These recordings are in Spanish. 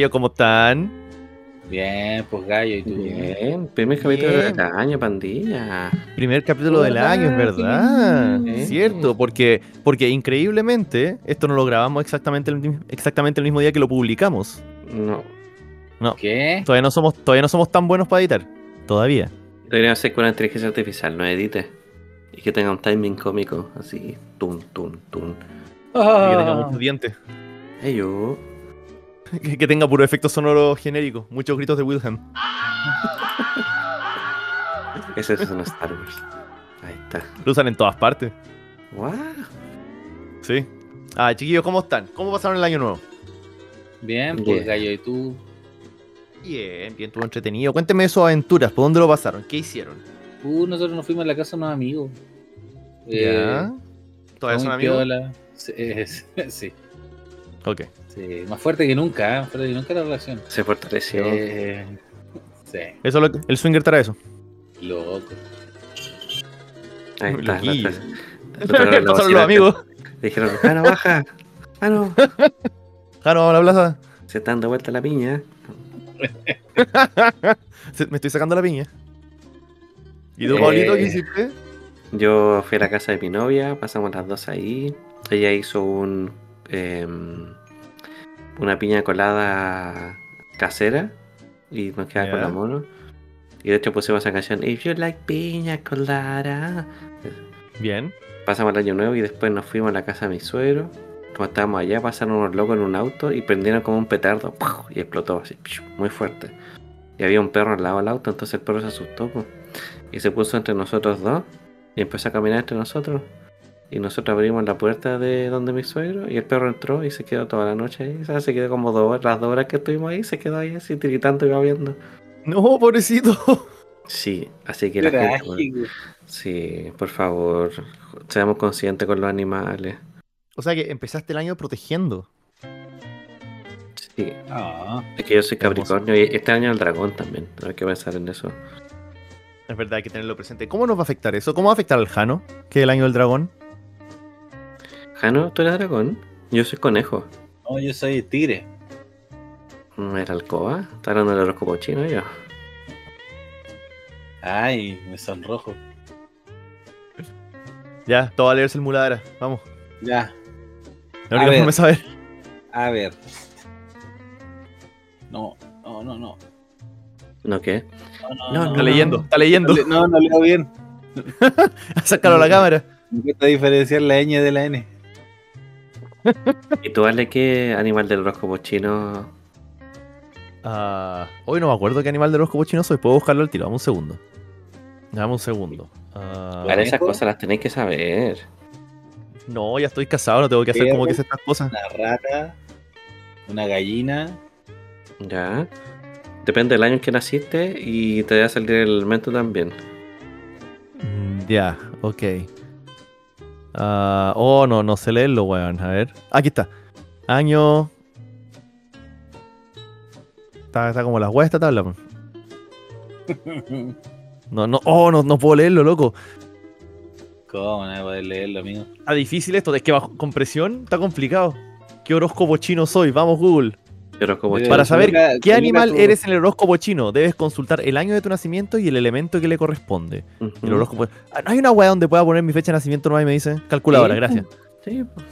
chiquillos, ¿cómo están? Bien, pues gallo, ¿y tú? Bien, primer capítulo Bien. del año, pandilla. Primer capítulo del año, es verdad. Sí. Cierto, porque, porque increíblemente esto no lo grabamos exactamente el, exactamente el mismo día que lo publicamos. No, ¿Qué? Todavía no somos, todavía no somos tan buenos para editar. Todavía. debería ser con una inteligencia artificial, no edite. Y que tenga un timing cómico, así, tun, tun, tun. Y que tenga Ah, muchos dientes. Hey, yo. Que, que tenga puro efecto sonoro genérico. Muchos gritos de Wilhelm. Ese es un Star Wars. Ahí está. Lo usan en todas partes. Wow. Sí. Ah, chiquillos, ¿cómo están? ¿Cómo pasaron el año nuevo? Bien, pues Bien. gallo, ¿y tú? Bien, bien, estuvo entretenido. Cuéntenme de sus aventuras. ¿Por dónde lo pasaron? ¿Qué hicieron? Uh, nosotros nos fuimos a la casa de unos amigos. ¿Ya? ¿Todavía muy son amigos? eh, sí, Ok. Sí, más fuerte que nunca, ¿eh? más fuerte que nunca la relación. Se fortaleció. Eh, sí, Eso es lo que- el swinger trae eso. loco. Ahí está. Loquillo. Pasaron los amigos. Dijeron, Jano, baja. Jano. Jano, vamos a la plaza. Se está dando vuelta la piña. Me estoy sacando la piña. ¿Y tú, Eh, Pablito, qué hiciste? Yo fui a la casa de mi novia, pasamos las dos ahí. Ella hizo un em, una piña colada casera y nos queda con Ya. la mono. Y de hecho pusimos esa canción If you like piña colada. Bien. Pasamos el año nuevo y después nos fuimos a la casa de mi suegro. Como estábamos allá, pasaron unos locos en un auto y prendieron como un petardo ¡puf! y explotó así, muy fuerte. Y había un perro al lado del auto, entonces el perro se asustó y se puso entre nosotros dos y empezó a caminar entre nosotros. Y nosotros abrimos la puerta de donde mi suegro y el perro entró y se quedó toda la noche ahí. O sea, se quedó como dos horas, las dos horas que estuvimos ahí, se quedó ahí así tiritando y babeando. No, pobrecito. Sí, así que la gente, sí, por favor, seamos conscientes con los animales. O sea que empezaste el año protegiendo. Sí, Ah, Es que yo soy. Capricornio y este año el dragón también. Hay que pensar en eso. Es verdad, hay que tenerlo presente. ¿Cómo nos va a afectar eso? ¿Cómo va a afectar al Jano? Que es el año del dragón. Jano, ¿tú eres dragón? Yo soy conejo. no, yo soy tigre. Mm, ¿Era alcoba? ¿Está hablando del horóscopo chino yo? Ay, me sonrojo. Ya, todo va a leerse el muladara. Vamos. Ya, La A única ver. forma de saber. a ver. No, no, no, no. ¿No qué? No, No, Está no. leyendo, está leyendo. No, no leo bien. Sácalo a la cámara. Me cuesta diferenciar la ñ de la n. ¿Y tú, Ale, qué animal del horóscopo chino? Ah, hoy no me acuerdo qué animal de los chino soy. Puedo buscarlo al tiro. Dame un segundo. Dame un segundo. Para esas cosas las tenéis que saber. no, ya estoy casado. No tengo que hacer como que sé estas cosas. Una rata, una gallina. ¿Ya? Depende del año en que naciste y te va a salir el elemento también. Mm, Ya, ok. Ah, oh, no, no sé leerlo, weón. A ver. Aquí está. Año. Está, está como la weá esta tabla. No, no, oh, no, no puedo leerlo, loco. ¿Cómo no voy a poder leerlo, amigo? Está difícil esto, es que bajo compresión está complicado. ¿Qué horóscopo chino soy? Vamos, Google. Horóscopo Pero chino. Para saber qué animal tu- eres en el horóscopo chino, debes consultar el año de tu nacimiento y el elemento que le corresponde. Ujú. El horóscopo. Ah, ¿No hay una weá donde pueda poner mi fecha de nacimiento nomás y me dice? Calculadora, Sí, gracias. Sí, pues.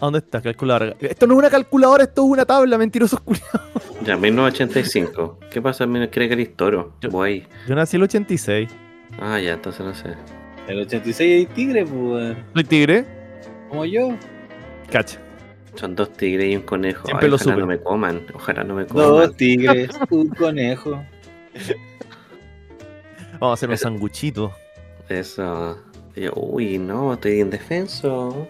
¿A dónde está? Calculadora. Esto no es una calculadora, esto es una tabla, mentiroso culiao. Ya, 1985. ¿Qué pasa? ¿Cree que eres toro? Yo-. Yo nací el 86. Ah, ya, entonces no sé. El 86 hay tigre, pues. ¿Soy tigre? Como yo. Cacha. Son dos tigres y un conejo. Siempre Ay, lo ojalá supe. no me coman. Ojalá no me coman. Dos tigres, un conejo. Vamos a hacer un Eso- sanguchito. Eso. Yo, uy, no, estoy indefenso.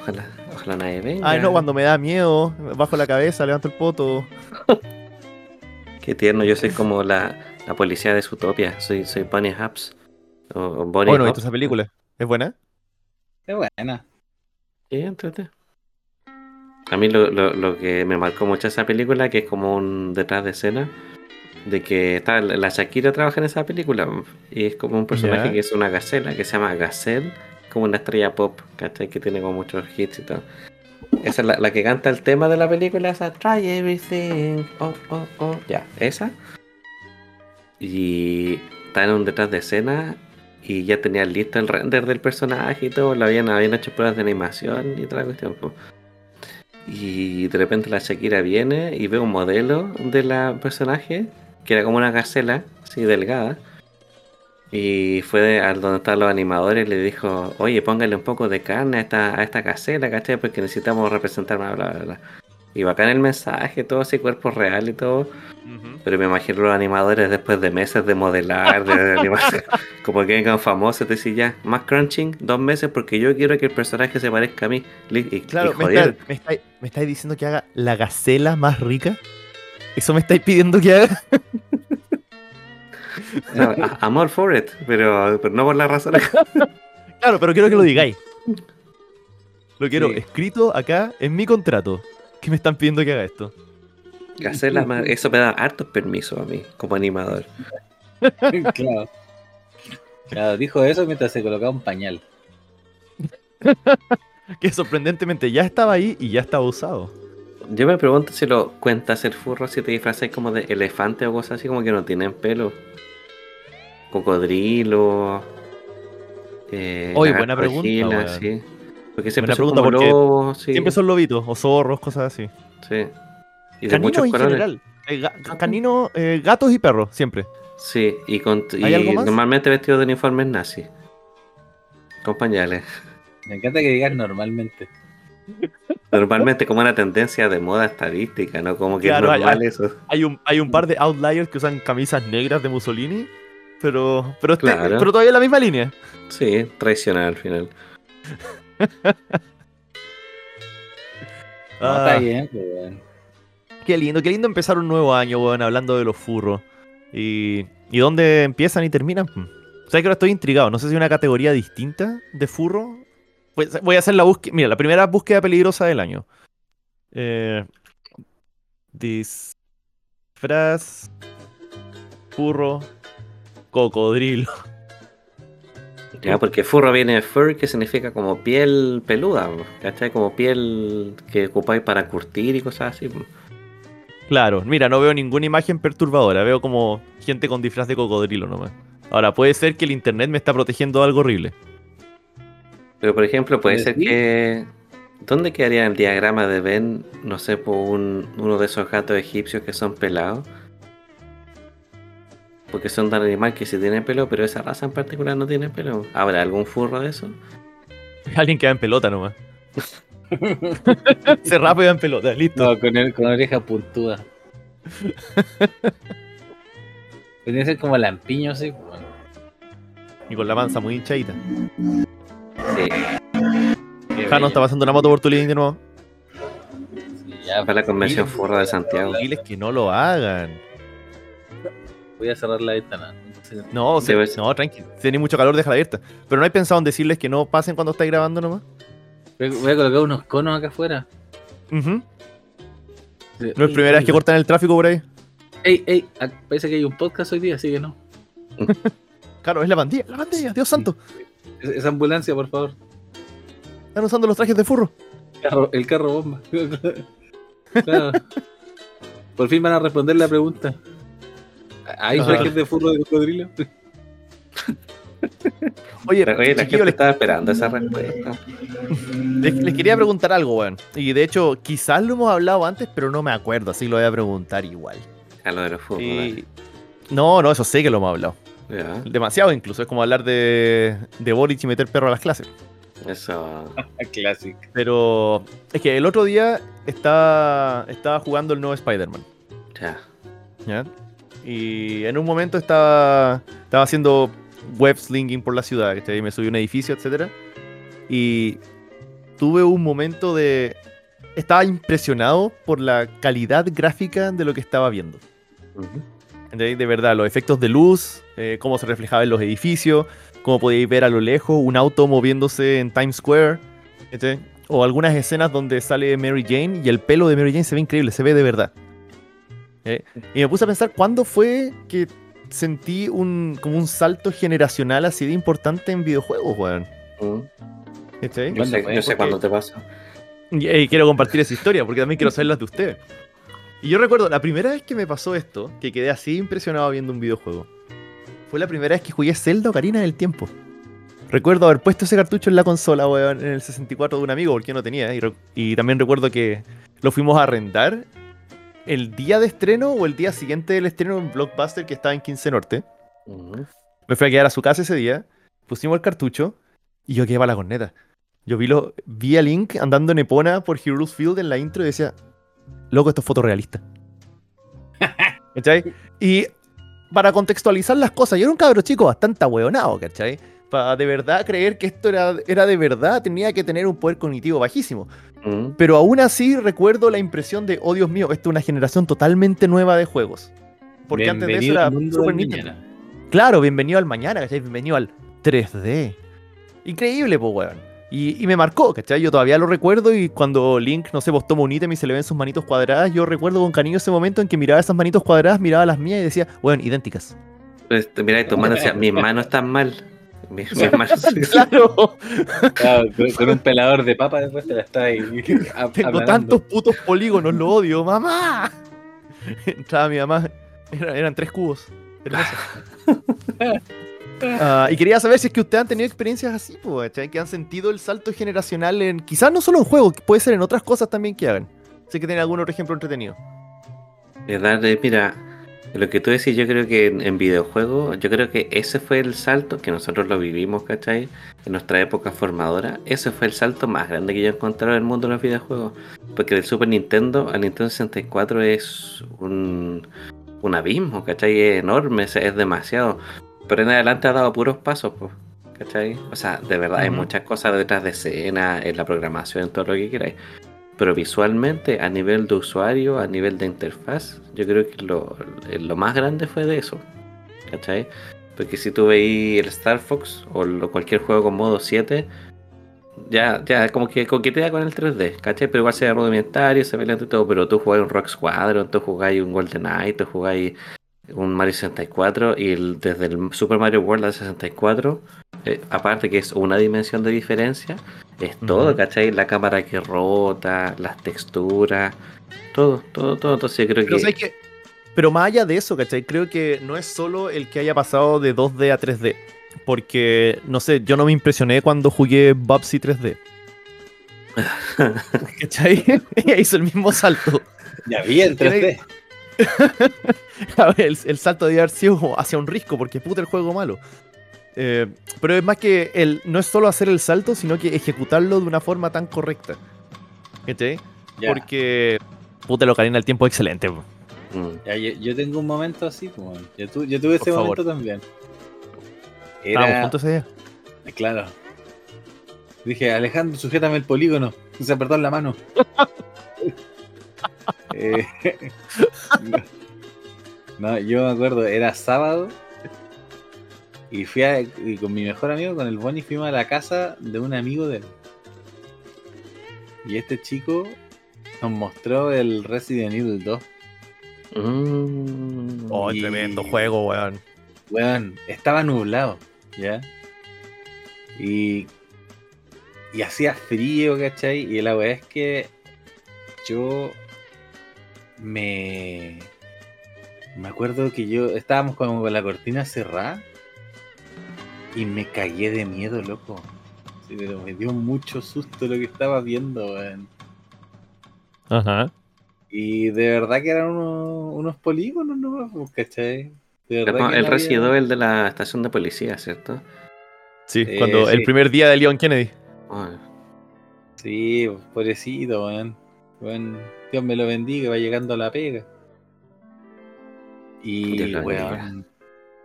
Ojalá, ojalá nadie venga. Ay, no, cuando me da miedo, bajo la cabeza, levanto el poto. Qué tierno, yo soy como la, la policía de Zootopia. Soy, soy Bunny Hops. O, o Bunny Bueno. ¿viste esa película? ¿Es buena? Qué buena. Sí, entrete. A mí lo, lo, lo que me marcó mucho esa película, que es como un detrás de escena, de que está la Shakira trabaja en esa película y es como un personaje que es una gacela, que se llama Gazelle, como una estrella pop, ¿cachai? Que tiene como muchos hits y todo. Esa es la, la que canta el tema de la película, esa Try Everything. Oh, oh, oh. Ya, esa. Y está en un detrás de escena y ya tenía listo el render del personaje y todo. Lo habían, habían hecho pruebas de animación y la cuestión. po. Y de repente la Shakira viene y ve un modelo de la personaje que era como una gacela, así delgada. Y fue de- a donde estaban los animadores y le dijo, oye, póngale un poco de carne a esta, a esta gacela, ¿cachai? Porque necesitamos representar bla, bla, bla, bla. Y bacán el mensaje, todo así, cuerpo real y todo. Pero me imagino los animadores después de meses de modelar, de, animación, como que vengan famosos, te decís ya, más crunching, dos meses, porque yo quiero que el personaje se parezca a mí. Y, Claro, y me, joder, está- me estáis me estáis diciendo que haga la gacela más rica. ¿Eso me estáis pidiendo que haga? no, amor for it, pero, pero no por la razón. Claro, pero quiero que lo digáis. Lo quiero Sí. escrito acá en mi contrato. Que me están pidiendo que haga esto. Hacerla más- eso me da hartos permisos a mí, como animador. claro. Claro, dijo eso mientras se colocaba un pañal. Que sorprendentemente ya estaba ahí y ya estaba usado. Yo me pregunto si lo cuentas el furro si te disfrazas como de elefante o cosas así como que no tienen pelo. Cocodrilo. Eh, Oye, buena pregunta, sí. Porque siempre Buena son pregunta, como porque lobos, sí. Siempre son lobitos o zorros, cosas así. Sí. Y de Caninos muchos en colores. general. Eh, ga- canino, eh, gatos y perros, siempre. Sí, y, con, ¿Hay normalmente vestidos de uniformes nazi. Con pañales. Me encanta que digas normalmente. Normalmente como una tendencia de moda estadística, ¿no? Como que Claro, es hay- normal eso. Hay un, hay un par de outliers que usan camisas negras de Mussolini. Pero, pero, este- Claro. pero todavía en la misma línea. Sí, tradicional al final. No, Ah. está bien, pues. Qué lindo, qué lindo empezar un nuevo año, weón, hablando de los furros. Y, y dónde empiezan y terminan. Hmm. ¿Sabes que ahora estoy intrigado? No sé si una categoría distinta de furro. Pues voy a hacer la búsqueda. Mira, la primera búsqueda peligrosa del año. Eh, disfraz. Furro. Cocodrilo. Ya, porque furro viene de fur, que significa como piel peluda, ¿cachai? Como piel que ocupáis para curtir y cosas así. Claro, mira, no veo ninguna imagen perturbadora. Veo como gente con disfraz de cocodrilo nomás. Ahora, puede ser que el internet me está protegiendo de algo horrible. Pero por ejemplo, puede ser sí. que. ¿Dónde quedaría el diagrama de Ben, no sé, por un, uno de esos gatos egipcios que son pelados? Porque son tan animales que sí tienen pelo, pero esa raza en particular no tiene pelo. ¿Habrá algún furro de eso? Alguien que va en pelota nomás. Se va en pelota, listo. No, con, el, con oreja puntuda. Tiene que ser como lampiño, sí. weón. Y con la panza muy hinchadita. Sí, Jano está pasando una moto por tu línea de nuevo. Sí, ya, para la convención diles- furra de Santiago. Diles que no lo hagan. Voy a cerrar la ventana. No, se- no, tranqui. Si tenéis mucho calor, déjala abierta. Pero no hay pensado en decirles que no pasen cuando estáis grabando nomás. Voy a- colocar unos conos acá afuera. No es primera vez que cortan el tráfico por ahí. Ey, ey, ah, parece que hay un podcast hoy día, así que no. Claro, es la pandilla. La pandilla, Dios santo. Es- Esa ambulancia, por favor. Están usando los trajes de furro. Carro- el carro bomba. Claro. Por fin van a responder la pregunta. ¿Hay trajes de furro de cocodrilo? Oye, Oye, la gente les, estaba esperando esa respuesta. les- les quería preguntar algo, weón. Y de hecho, quizás lo hemos hablado antes, pero no me acuerdo, así lo voy a preguntar igual. A lo de los. Y- No, no, eso sé que lo hemos hablado. Demasiado incluso. Es como hablar de, de Boric y meter perro a las clases. Eso. Classic. Pero es que el otro día estaba, estaba jugando el nuevo Spider-Man. Ya. ¿ya? Y en un momento estaba, estaba haciendo web slinging por la ciudad. ¿cachai? Me subí a un edificio, etcétera Y tuve un momento de... Estaba impresionado por la calidad gráfica de lo que estaba viendo. ¿Entendéis? De verdad, los efectos de luz, eh, cómo se reflejaba en los edificios, cómo podíais ver a lo lejos un auto moviéndose en Times Square. ¿entendéis? O algunas escenas donde sale Mary Jane y el pelo de Mary Jane se ve increíble, se ve de verdad. ¿eh? Y me puse a pensar, ¿cuándo fue que sentí un, como un salto generacional así de importante en videojuegos, weón? Mm. ¿Cachai? Yo ¿Cuándo sé, yo sé cuándo te pasa. Y, y quiero compartir esa historia porque también quiero saber las de ustedes. Y yo recuerdo, la primera vez que me pasó esto, que quedé así impresionado viendo un videojuego, fue la primera vez que jugué Zelda Ocarina del Tiempo. Recuerdo haber puesto ese cartucho en la consola, weón, en el 64 de un amigo, porque yo no tenía. Y, y también recuerdo que lo fuimos a arrendar el día de estreno o el día siguiente del estreno en Blockbuster que estaba en 15 Norte. Ujú. Me fui a quedar a su casa ese día, pusimos el cartucho y yo quedé para la corneta. Yo vi, lo, vi a Link andando en Epona por Heroes Field en la intro y decía, loco, esto es fotorrealista. ¿Cachai? Y para contextualizar las cosas, yo era un cabro chico bastante ahueonado, ¿cachai? Para de verdad creer que esto era, era de verdad, tenía que tener un poder cognitivo bajísimo. Pero aún así recuerdo la impresión de, oh Dios mío, esto es una generación totalmente nueva de juegos. Porque antes de eso era mundo Super Nintendo. Claro, bienvenido al mañana, ¿cachai? Bienvenido al 3D. Increíble, pues, weón. Y, y me marcó, ¿cachai? Yo todavía lo recuerdo y cuando Link, no sé, pues toma un ítem y se le ven sus manitos cuadradas, yo recuerdo con cariño ese momento en que miraba esas manitos cuadradas, miraba las mías y decía, weón, idénticas. Este, mira, y tu mano decía, mis manos están mal. Mis manos. claro, Claro, con, con un pelador de papa después te la está ahí. a- tengo tantos putos polígonos, lo odio, mamá. Entraba mi mamá, era- eran tres cubos. Ah, y quería saber si es que ustedes han tenido experiencias así, pues, que han sentido el salto generacional en, quizás no solo en juegos, puede ser en otras cosas también que hagan. Sé que tienen algún otro ejemplo entretenido. ¿Verdad? Eh, Mira, lo que tú decís, yo creo que en, en videojuegos, yo creo que ese fue el salto que nosotros lo vivimos, ¿cachai? En nuestra época formadora, ese fue el salto más grande que yo he encontrado en el mundo de los videojuegos. Porque del Super Nintendo al Nintendo 64 es un, un abismo, ¿cachai? Es enorme, es, es demasiado. Pero en adelante ha dado puros pasos, pues, ¿cachai? O sea, de verdad, hay muchas cosas detrás de escena, en la programación, en todo lo que queráis. Pero visualmente, a nivel de usuario, a nivel de interfaz, yo creo que lo, lo más grande fue de eso. ¿Cachai? Porque si tú veis el Star Fox o cualquier juego con modo 7, ya, ya como que coquetea con el 3D, ¿cachai? Pero igual se ve rudimentario, se ve lento y todo, pero tú jugáis un Rock Squadron, tú jugáis un Golden Knight, tú jugáis un Mario 64 y desde el Super Mario World al 64, eh, aparte que es una dimensión de diferencia, es todo, Ujú. ¿cachai? La cámara que rota, las texturas, todo, todo, todo. Entonces yo creo Pero, que... Pero más allá de eso, ¿cachai? Creo que no es solo el que haya pasado de 2D a 3D. Porque, no sé, yo no me impresioné cuando jugué Bubsy 3D. ¿Cachai? Ella hizo el mismo salto. Ya vi el 3D. A ver, el, el salto de haber sido hacia un risco, porque puta el juego malo. Eh, pero es más que el, no es solo hacer el salto, sino que ejecutarlo de una forma tan correcta. Porque puta el Ocarina del Tiempo es excelente. Mm. ya, yo, yo tengo un momento así, bueno. yo, tu- yo tuve ese favor. momento también. Era, juntos día. claro. Dije, Alejandro, sujétame el polígono. Se apretó en la mano. Eh, no, yo me acuerdo, era sábado y fui a- y con mi mejor amigo, con el Bonnie, fuimos a la casa de un amigo de él. Y este chico nos mostró el Resident Evil 2. Mm. Oh, Y- tremendo juego, weón. Weón, estaba nublado, ¿ya? Y. Y hacía frío, ¿cachai? Y la weá es que yo me. Me acuerdo que yo estábamos como con la cortina cerrada y me cagué de miedo, loco. Sí, pero me dio mucho susto lo que estaba viendo, weón. Ajá. Y de verdad que eran unos, unos polígonos, ¿no? Pues, ¿Cachai? De verdad No, que el no había- residuo el de la estación de policía, ¿cierto? Sí, Eh, cuando sí. el primer día de Leon Kennedy. Ay, Sí, pobrecito, weón. Weón, Dios me lo bendiga, va llegando a la pega. Y, weón,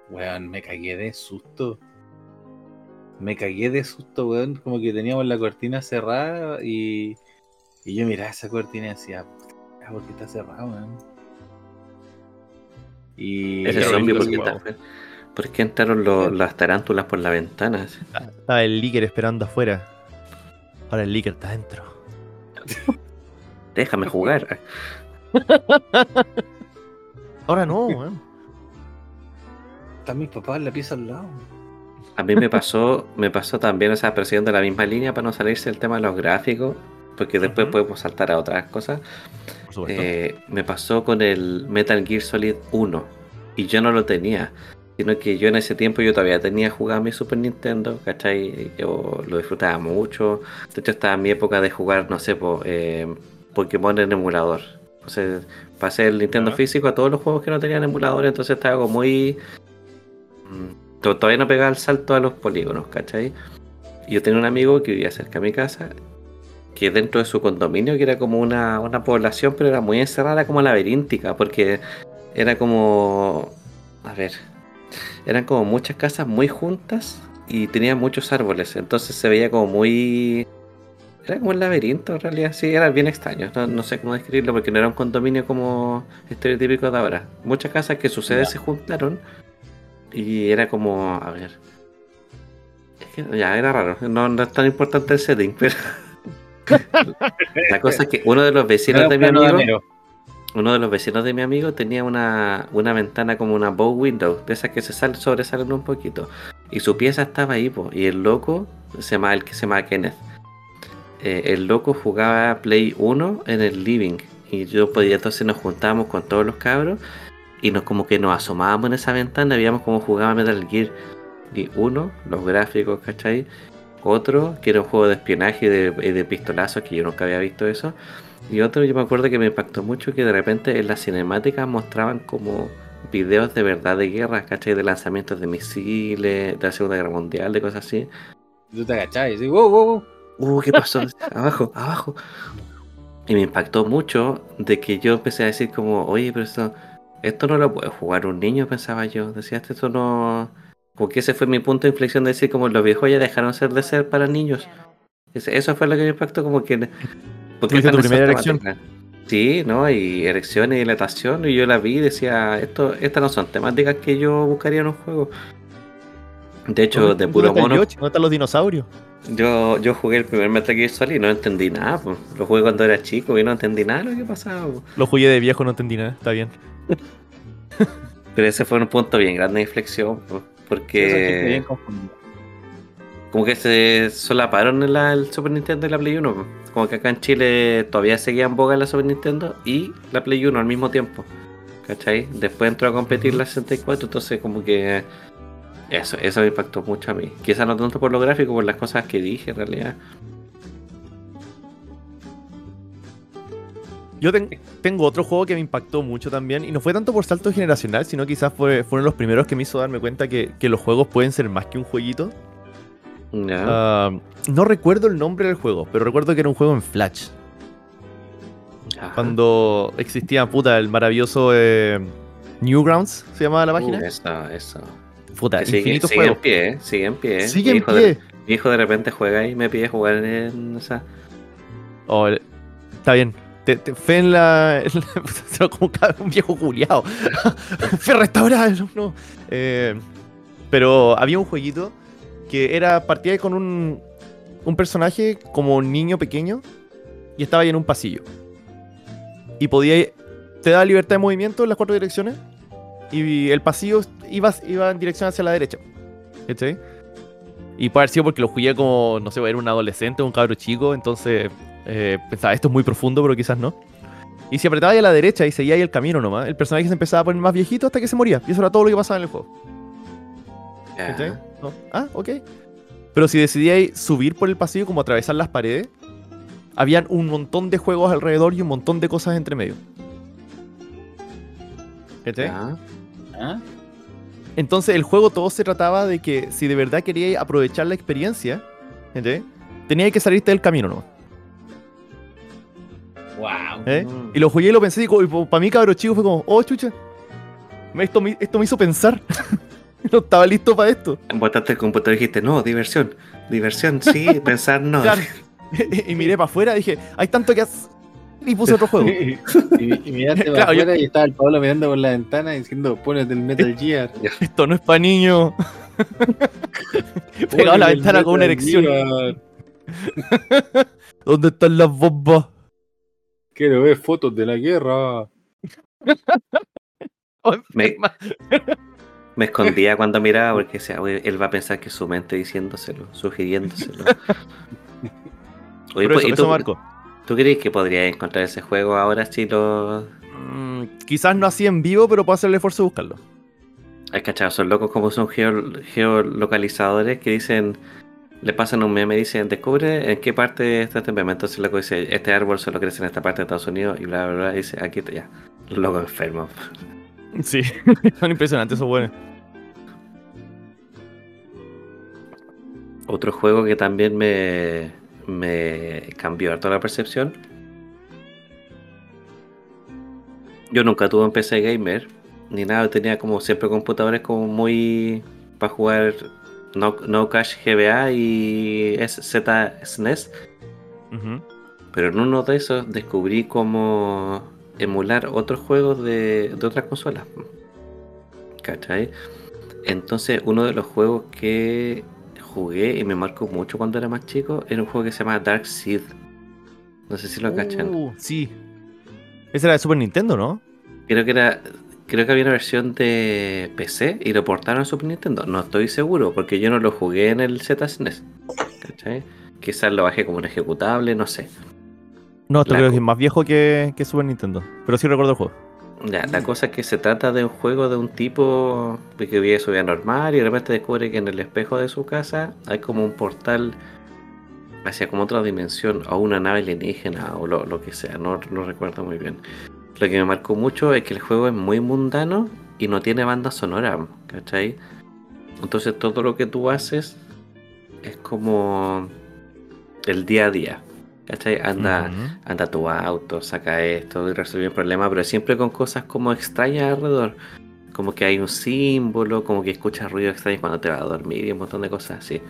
weón, me cagué de susto. Me cagué de susto, weón. Como que teníamos la cortina cerrada y, y yo miraba esa cortina y decía, "Puta, ¿por qué está cerrada, weón? Y ese zombie, ¿por qué, por qué entraron los- las tarántulas por la ventana? así? Estaba el Licker esperando afuera. Ahora el Licker está adentro. Déjame jugar. Ahora no, weón. están mis papás en la pieza al lado. A mí me pasó, me pasó también esa presión de la misma línea para no salirse del tema de los gráficos. porque después podemos saltar a otras cosas. Eh, me pasó con el Metal Gear Solid 1 y yo no lo tenía, sino que yo en ese tiempo yo todavía tenía jugado mi Super Nintendo, ¿cachai? Yo lo disfrutaba mucho. De hecho, estaba en mi época de jugar, no sé, po, eh, Pokémon en emulador. Entonces, pasé el Nintendo físico a todos los juegos que no tenían emulador, entonces estaba como muy. To- Todavía no pegaba el salto a los polígonos, ¿cachai? Yo tenía un amigo que vivía cerca de mi casa, que dentro de su condominio, que era como una, una población, pero era muy encerrada, como laberíntica, porque era como. A ver. Eran como muchas casas muy juntas y tenía muchos árboles, entonces se veía como muy. Era como un laberinto en realidad, sí, era bien extraño. No, no sé cómo describirlo porque no era un condominio como estereotípico de ahora. Muchas casas que sucede se juntaron y era como. A ver. Es que ya era raro, no, no es tan importante el setting, pero. La cosa es que uno de los vecinos de mi de amigo, uno de los vecinos de mi amigo tenía una, una ventana como una bow window, de esas que se sal- sobresalen un poquito. Y su pieza estaba ahí, po, y el loco, se llama el que se llama Kenneth. eh, el loco jugaba Play 1 en el living. Y yo podía, entonces nos juntábamos con todos los cabros. Y nos como que nos asomábamos en esa ventana, veíamos cómo jugaba Metal Gear. Y uno, los gráficos, ¿cachai? Otro, que era un juego de espionaje y de, de pistolazos, que yo nunca había visto eso. Y otro, yo me acuerdo que me impactó mucho que de repente en las cinemáticas mostraban como videos de verdad de guerra, ¿cachai? De lanzamientos de misiles, de la Segunda Guerra Mundial, de cosas así. Tú te agachás y decís, wow, wow, wow. Uh, ¿qué pasó? abajo, abajo. Y me impactó mucho de que yo empecé a decir como, oye, pero esto, esto no lo puede jugar un niño, pensaba yo. Decía, esto no... Como que ese fue mi punto de inflexión de decir como los viejos ya dejaron ser de ser para niños. Eso fue lo que me impactó como que... ¿por qué ¿Tuviste tu primera temáticas? Sí, ¿no? Y erecciones y dilatación. Y yo la vi y decía, esto, estas no son temáticas que yo buscaría en un juego. De hecho, ¿Dónde- de puro mono? ¿Dónde están los dinosaurios? yo, yo jugué el primer Metal Gear Solid y no entendí nada. pues. Lo jugué cuando era chico y no entendí nada de lo que pasaba. pues. Lo jugué de viejo, no entendí nada. Está bien. Pero ese fue un punto bien grande de inflexión. bien Porque como que se solaparon en la, el Super Nintendo y la Play 1. pues. Como que acá en Chile todavía seguía en boga la Super Nintendo y la Play 1 al mismo tiempo. ¿Cachai? Después entró a competir la 64, entonces como que eso, eso me impactó mucho a mí. Quizás no tanto por lo gráfico, por las cosas que dije en realidad. Yo ten- tengo otro juego que me impactó mucho también, y no fue tanto por salto generacional, sino quizás fue, fueron los primeros que me hizo darme cuenta que, que los juegos pueden ser más que un jueguito. Ah, no recuerdo el nombre del juego, pero recuerdo que era un juego en Flash. Ajá. Cuando existía, puta, el maravilloso eh, Newgrounds, se llamaba la página. Uh, eso, eso. puta, Que sigue, infinitos sigue en pie, eh, sigue en pie. eh. Sigue mi en hijo pie. De, mi hijo de repente juega y me pide jugar en esa. Oh, está bien. Te, te- en la. en la- como un viejo culiao. fe no. Eh, pero había un jueguito que era. Partía con un. Un personaje como niño pequeño. Y estaba ahí en un pasillo. Y podía. Te da libertad de movimiento en las cuatro direcciones. Y el pasillo iba, iba en dirección hacia la derecha. ¿Cachai? Y puede haber sido porque lo jugué como, no sé, era un adolescente, un cabro chico, entonces eh, pensaba, esto es muy profundo, pero quizás no. Y si apretaba ahí a la derecha y seguía ahí el camino nomás, el personaje se empezaba a poner más viejito hasta que se moría. Y eso era todo lo que pasaba en el juego. ¿No? Ah, ok. Pero si decidíais subir por el pasillo, como atravesar las paredes, habían un montón de juegos alrededor y un montón de cosas entre medio. ¿Cachai? Ya. ¿Ah? Entonces el juego todo se trataba de que si de verdad queríais aprovechar la experiencia, ¿cachai? Teníais que salirte del camino, ¿no? Wow. ¿Eh? Mm. Y lo jugué y lo pensé, y para mí, cabro chico, fue como, oh, chucha. Esto me, esto me hizo pensar. no estaba listo para esto. Botaste el computador y dijiste, no, diversión. Diversión, sí, pensar no. Claro. y miré para afuera dije, hay tanto que hacer. Y puse otro juego. y, y miraste para Claro, yo- y estaba el Pablo mirando por la ventana diciendo, ponete el Metal Gear. Esto no es para niños. Pegado a la ventana con una erección. Gear. ¿Dónde están las bombas? Quiero ver fotos de la guerra. Me- Me escondía cuando miraba porque decía, "Oye, él va a pensar que su mente diciéndoselo, sugiriéndoselo. Oye, Pero pues, eso, ¿y eso tú, marcó. ¿Tú crees que podrías encontrar ese juego ahora si lo... Mm, quizás no así en vivo, pero puedo hacer el esfuerzo de buscarlo. Hay cachado, son locos como son geo- geolocalizadores que dicen, le pasan un meme y dicen, descubre en qué parte está este meme. Entonces loco dice, este árbol solo crece en esta parte de Estados Unidos y bla, bla, bla. Y dice, aquí está, ya. Los locos enfermos. Sí, son impresionantes esos buenos. Otro juego que también me, me cambió harto la percepción. Yo nunca tuve un PC gamer, ni nada, tenía como siempre computadores como muy para jugar no, no Cash GBA y Z SNES, Ujú. pero en uno de esos descubrí cómo emular otros juegos de, de otras consolas. ¿Cachai? Entonces uno de los juegos que jugué y me marcó mucho cuando era más chico era un juego que se llama Dark Seed. No sé si lo cachan. Uh, sí. Ese era de Super Nintendo, ¿no? Creo que era. Creo que había una versión de PC y lo portaron a Super Nintendo. No estoy seguro, porque yo no lo jugué en el ZSNES. ¿Cachai? Quizás lo bajé como un ejecutable, no sé. No, esto La creo que es más viejo que, que Super Nintendo. Pero sí recuerdo el juego. Ya, la cosa es que se trata de un juego de un tipo que vive su normal y de repente descubre que en el espejo de su casa hay como un portal hacia como otra dimensión o una nave alienígena o lo, lo que sea, no, no recuerdo muy bien. Lo que me marcó mucho es que el juego es muy mundano y no tiene banda sonora, ¿cachai? Entonces todo lo que tú haces es como el día a día, ¿cachai? Anda, anda tu auto, saca esto y resuelve un problema, pero siempre con cosas como extrañas alrededor. Como que hay un símbolo, como que escuchas ruido extraño cuando te vas a dormir y un montón de cosas así.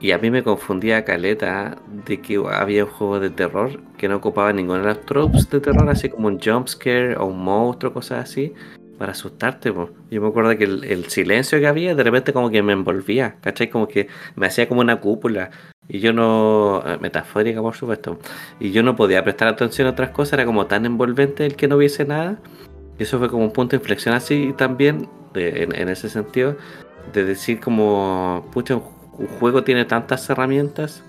Y a mí me confundía caleta de que había un juego de terror que no ocupaba ninguno de los tropes de terror, así como un jumpscare o un monstruo, cosas así, para asustarte. po. Yo me acuerdo que el, el silencio que había de repente como que me envolvía, ¿cachai? Como que me hacía como una cúpula. Y yo no, eh, metafórica por supuesto, y yo no podía prestar atención a otras cosas, era como tan envolvente el que no viese nada. Y eso fue como un punto de inflexión así también, de- en, en ese sentido, de decir como, pucha, un, juego tiene tantas herramientas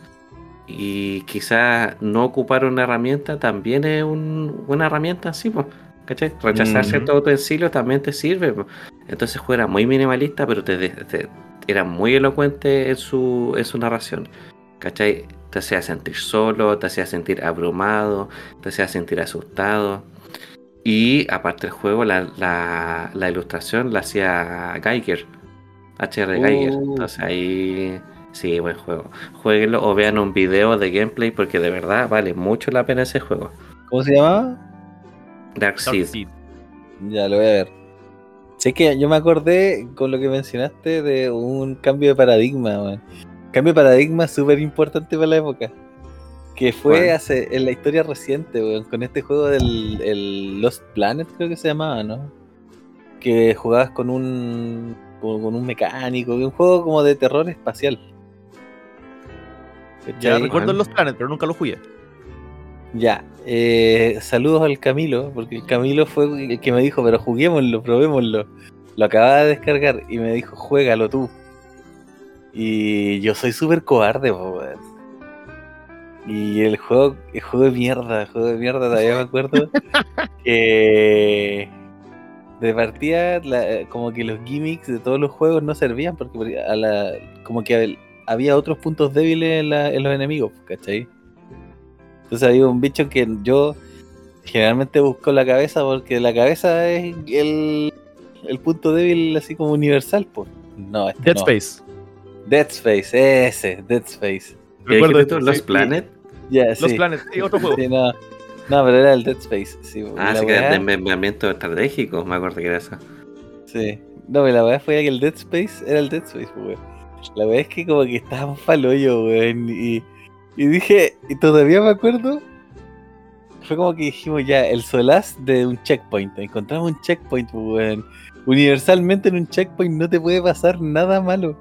y quizás no ocupar una herramienta también es un- una herramienta así, pues. ¿Cachai? Rechazar ciertos utensilios también te sirve. po. Entonces el juego era muy minimalista, pero te, te- era muy elocuente en su, en su narración. ¿Cachai? Te hacía sentir solo, te hacía sentir abrumado, te hacía sentir asustado. Y aparte del juego, la, la- la ilustración la hacía Geiger, HR Geiger. Uh. Entonces ahí, sí, buen juego. Jueguenlo o vean un video de gameplay porque de verdad vale mucho la pena ese juego. ¿Cómo se llamaba? Dark Dark Seed. Seed. Ya lo voy a ver. Sé que yo me acordé con lo que mencionaste de un cambio de paradigma, weón. Cambio de paradigma súper importante para la época. Que fue hace, en la historia reciente, weón, con este juego del el Lost Planet, creo que se llamaba, ¿no? Que jugabas con un con, un mecánico, un juego como de terror espacial. Ya recuerdo los Planet, pero nunca los jugué. Ya, eh, saludos al Camilo, porque el Camilo fue el que me dijo, pero juguémoslo, probémoslo. Lo acababa de descargar y me dijo, juégalo tú. Y yo soy súper cobarde, po, weón. Y el juego, el juego de mierda, el juego de mierda, todavía me acuerdo que de partida la- como que los gimmicks de todos los juegos no servían porque a la, como que hab- había otros puntos débiles en, la- en los enemigos, ¿cachai? Entonces había un bicho que yo generalmente busco la cabeza porque la cabeza es el, el punto débil así como universal, pues. No, este Dead no. Space. Dead Space, ese, Dead Space. ¿Qué Recuerdo este, ¿Los sí. Planet? Ya, Los sí. Planet, sí, otro juego. Sí, no. No, pero era el Dead Space. Sí, Ah, sí, que era de estratégico, me acuerdo que era eso. Sí. No, pero la weá fue que el Dead Space era el Dead Space, weón. La weá es que como que estábamos pa'l hoyo, weón. Y, y dije, y todavía me acuerdo, fue como que dijimos ya, el solaz de un checkpoint. Encontramos un checkpoint, weón. Universalmente en un checkpoint no te puede pasar nada malo.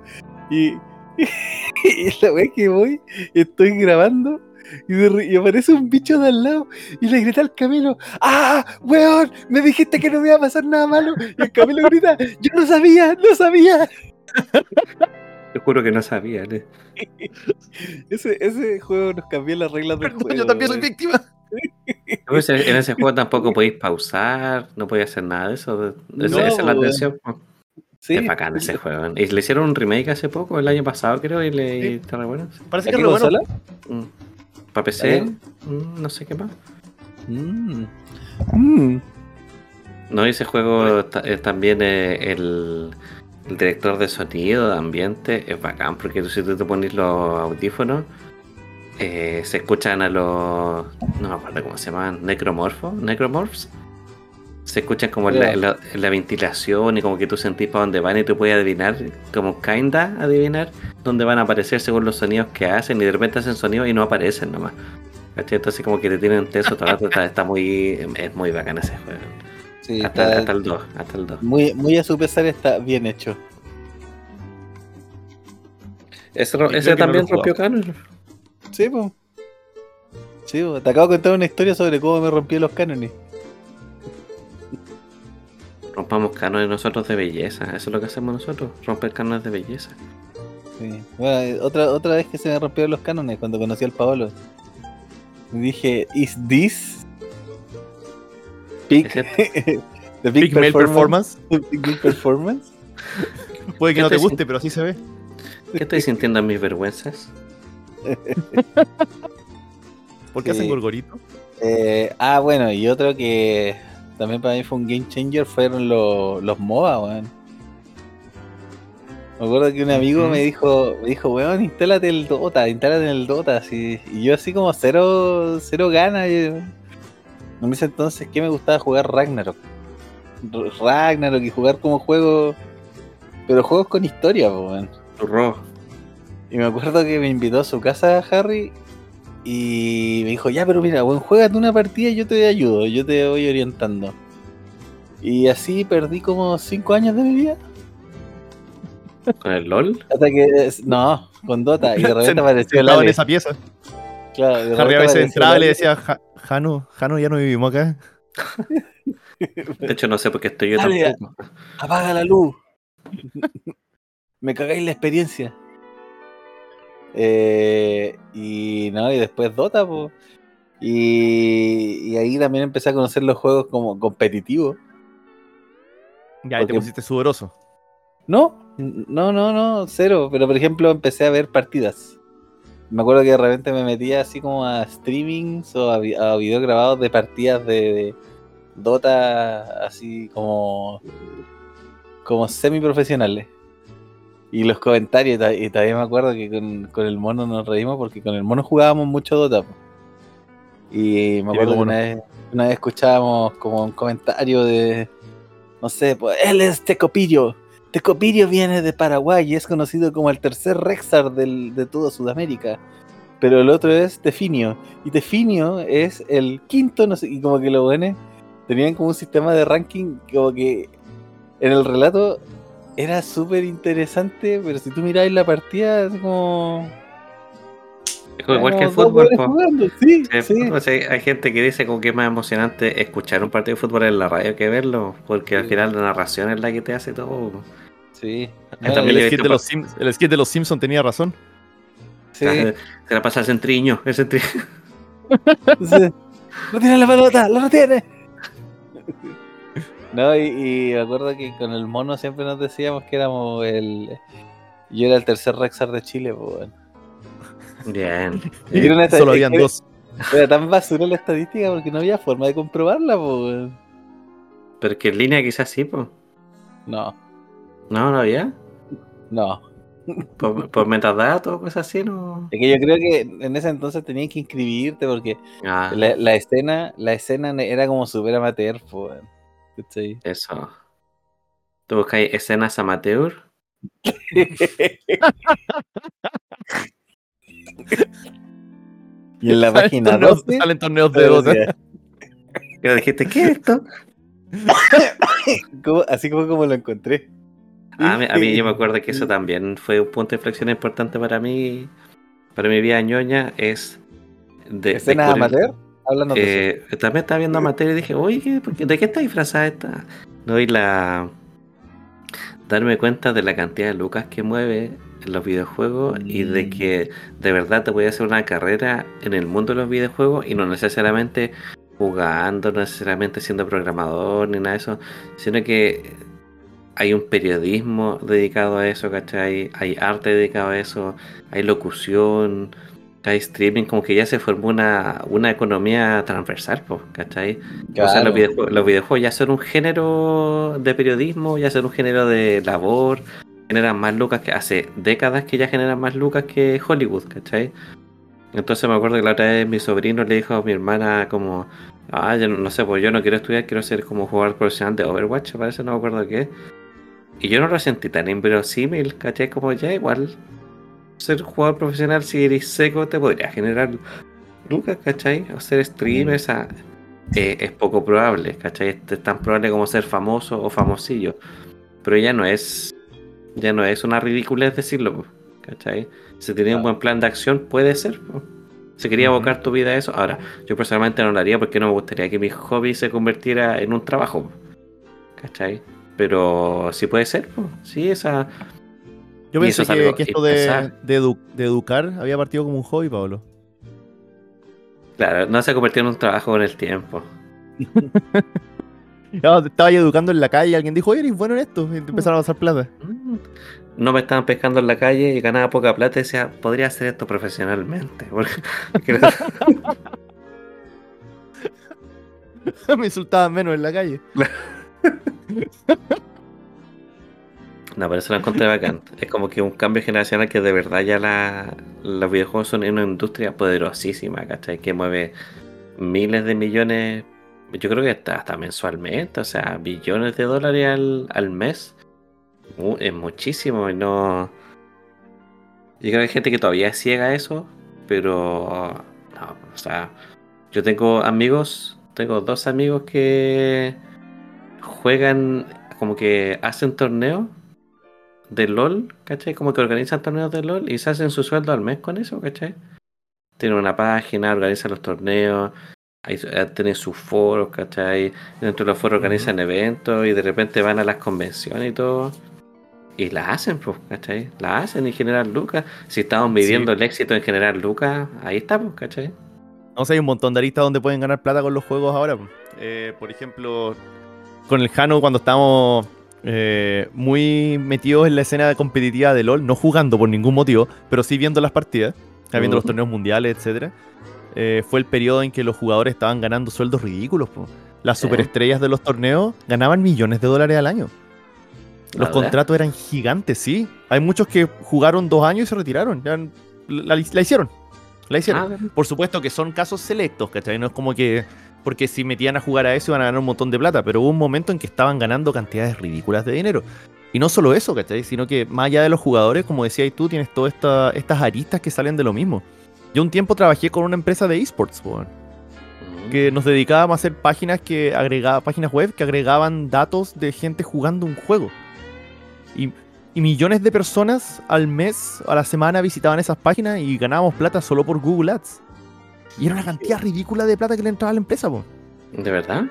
Y, y la weá que voy, estoy grabando. Y, de re- y aparece un bicho de al lado y le grita al Camilo, ¡Ah, weón! Me dijiste que no me iba a pasar nada malo. Y el Camilo grita, yo no sabía, no sabía. Te juro que no sabía. ¿eh? Ese, ese juego nos cambió las reglas del Perdón, juego. yo también soy víctima. No, En ese juego tampoco podéis pausar, no podéis hacer nada de eso. No, Esa es la atención. Sí. Es bacán ese juego. Y le hicieron un remake hace poco, el año pasado creo, y le Sí. está re bueno. Parece ¿A que es re bueno. consola? Para PC, bien? mm, no sé qué más. Mm. Mm. No, ese juego ta- eh, también eh, el, el director de sonido, de ambiente, es bacán, porque tú, si tú te pones los audífonos, eh, se escuchan a los. No me acuerdo cómo se llaman, necromorfos, necromorphs. Se escuchan como en la, ventilación y como que tú sentís para dónde van y tú puedes adivinar, como kinda adivinar dónde van a aparecer según los sonidos que hacen y de repente hacen sonidos y no aparecen nomás. ¿Cachai? Entonces como que te tienen tenso todo el rato, está, está muy, es muy bacán ese juego. Sí, Hasta, está hasta el 2, hasta el 2. muy, muy a su pesar está bien hecho. Ese, no también rompió canon. Sí, pues. Sí, po. te acabo de contar una historia sobre cómo me rompí los cánones. Rompamos cánones nosotros de belleza. Eso es lo que hacemos nosotros, romper cánones de belleza. Sí. Bueno, eh, otra, otra vez que se me rompieron los cánones cuando conocí al Paolo. Dije, ¿is this? Peak, the big Big Male performance. Performance. Big, big performance. Puede que ¿Qué no te te guste, pero así se ve. ¿Qué estoy sintiendo en mis vergüenzas? ¿Por qué Sí. hacen gorgorito? Eh, ah, bueno, y otro que también para mí fue un game changer fueron los, los MOBA, weón. Me acuerdo que un amigo me dijo, me dijo, weón, instálate el Dota, instálate el Dota, así. Y yo así como cero, cero ganas. En ese entonces que me gustaba jugar Ragnarok. Ragnarok y jugar como juego. Pero juegos con historia, weón. Y me acuerdo que me invitó a su casa Harry y me dijo, ya, pero mira, bueno, juégate una partida y yo te ayudo, yo te voy orientando. Y así perdí como 5 años de mi vida. ¿Con el LOL? Hasta que, no, con Dota. Y de repente Se- apareció el en esa pieza. Claro, de Harry a veces entraba y le decía, "Ja- Jano, Jano, ya no vivimos acá. De hecho, no sé por qué estoy yo Dale, tampoco. apaga la luz. Me cagáis la experiencia. Eh, y no, y después Dota, po. Y, y ahí también empecé a conocer los juegos como competitivos. Ya, ahí te pusiste sudoroso. No, no, no, no, cero. Pero por ejemplo empecé a ver partidas. Me acuerdo que de repente me metía así como a streamings o a, vi- a videos grabados de partidas de, de Dota, así como, como semi profesionales. Y los comentarios, y todavía me acuerdo que con, con el mono nos reímos porque con el mono jugábamos mucho Dota. po. Y me acuerdo que una vez, una vez escuchábamos como un comentario de, no sé, pues él es Tecopillo. Tecopillo viene de Paraguay y es conocido como el tercer Rexar del- de toda Sudamérica. Pero el otro es Tefinio. Y Tefinio es el quinto, no sé, y como que los buenos tenían como un sistema de ranking, como que en el relato era súper interesante, pero si tú miráis la partida, es como. Es como igual que el fútbol. jugando, Sí, Sí, sí. o sea, hay gente que dice como que es más emocionante escuchar un partido de fútbol en la radio que verlo, porque al final la narración es la que te hace todo. Sí. El, skit de los Sims- el skit de los Simpsons tenía razón. sí. Se la pasa al centriño, el centriño. Sí. ¡No tiene la pelota! ¡Lo retiene! No, y, y me acuerdo que con el mono siempre nos decíamos que éramos el. Yo era el tercer Rexar de Chile, pues, weón. Bien. Y era una esta- Solo habían dos. Era tan basura la estadística porque no había forma de comprobarla, pues. Pero que en línea quizás sí, pues. No, No, no había. no. Por, por metadatos, cosas así, no. Es que yo creo que en ese entonces tenías que inscribirte porque Ah, la, la escena la escena era como súper amateur, pues. ¿Cachai? eso. Tú buscáis escenas amateur. y en la página torneos- 12 Salen torneos de Dota. le dijiste, ¿qué es esto? ¿cómo- así como, como lo encontré. A mí, a mí yo me acuerdo que eso también fue un punto de inflexión importante para mí, para mi vida ñoña, es de ¿Escenas descubrir- amateur? Háblanos de eso. Eh, también estaba viendo amateur y dije, oye, ¿qué- por qué- ¿de qué está disfrazada esta? No, y la... Darme cuenta de la cantidad de lucas que mueve en los videojuegos y de Mm. que de verdad te podías hacer una carrera en el mundo de los videojuegos y no necesariamente jugando, no necesariamente siendo programador ni nada de eso, sino que hay un periodismo dedicado a eso, ¿cachai? Hay arte dedicado a eso, hay locución, streaming, como que ya se formó una, una economía transversal, pues, ¿cachai? O sea, Claro. los videojuegos, los videojuegos ya son un género de periodismo, ya son un género de labor, generan más lucas que hace décadas que ya generan más lucas que Hollywood, ¿cachai? Entonces me acuerdo que la otra vez mi sobrino le dijo a mi hermana como, ah, yo no, no sé, pues yo no quiero estudiar, quiero ser como jugador profesional de Overwatch, parece, no me acuerdo qué. Y yo no lo sentí tan inverosímil, ¿cachai? Como ya igual ser jugador profesional si eres seco te podría generar lucas, ¿cachai? O ser streamer, o sea, eh, es poco probable, ¿cachai? Es tan probable como ser famoso o famosillo. Pero ya no es, ya no es una ridiculez decirlo, ¿cachai? Si tenía un buen plan de acción, puede ser. Si quería abocar tu vida a eso, ahora, yo personalmente no lo haría porque no me gustaría que mi hobby se convirtiera en un trabajo, ¿cachai? Pero sí puede ser, po. sí, esa... Yo Y pensé es que, esto de, pensar. de edu- de educar había partido como un hobby, Pablo. Claro, no se convirtió en un trabajo con el tiempo. Te estaba educando en la calle y alguien dijo, oye, eres bueno en esto. Y te empezaron a pasar plata. No me estaban pescando en la calle y ganaba poca plata y decía, podría hacer esto profesionalmente. Me insultaban menos en la calle. No, pero eso lo encontré bacán. Es como que un cambio generacional que de verdad ya la, los videojuegos son una industria poderosísima, ¿cachai? Que mueve miles de millones, yo creo que hasta, hasta mensualmente, o sea, billones de dólares al, al mes. Es muchísimo y no... Yo creo que hay gente que todavía es ciega a eso, pero... No, o sea, yo tengo amigos, tengo dos amigos que juegan, como que hacen torneos de LOL, ¿cachai? Como que organizan torneos de LOL y se hacen su sueldo al mes con eso, ¿cachai? Tienen una página, organizan los torneos, ahí, eh, tienen sus foros, ¿cachai? Dentro de los foros organizan eventos y de repente van a las convenciones y todo. Y las hacen, pues, ¿cachai? Las hacen y generan lucas. Si estamos midiendo Sí. el éxito en generar lucas, ahí estamos, ¿cachai? No sé, hay un montón de aristas donde pueden ganar plata con los juegos ahora. po. Eh, por ejemplo, con el Jano cuando estábamos eh, muy metidos en la escena competitiva de LOL, no jugando por ningún motivo, pero sí viendo las partidas, sea, viendo los torneos mundiales, etcétera. eh, fue el periodo en que los jugadores estaban ganando sueldos ridículos. po. Las superestrellas de los torneos ganaban millones de dólares al año. Los contratos eran gigantes, sí. Hay muchos que jugaron dos años y se retiraron. Ya la, la hicieron. La hicieron. Ah, Por supuesto que son casos selectos, ¿cachai? No es como que. Porque si metían a jugar a eso iban a ganar un montón de plata, pero hubo un momento en que estaban ganando cantidades ridículas de dinero. Y no solo eso, ¿cachai? Sino que más allá de los jugadores, como decías tú, tienes todas esta- estas aristas que salen de lo mismo. Yo un tiempo trabajé con una empresa de esports, po, mm. que nos dedicábamos a hacer páginas que agregaba, páginas web que agregaban datos de gente jugando un juego. Y, y millones de personas al mes, a la semana visitaban esas páginas y ganábamos plata solo por Google Ads. Y era una cantidad ridícula de plata que le entraba a la empresa, po. ¿De verdad?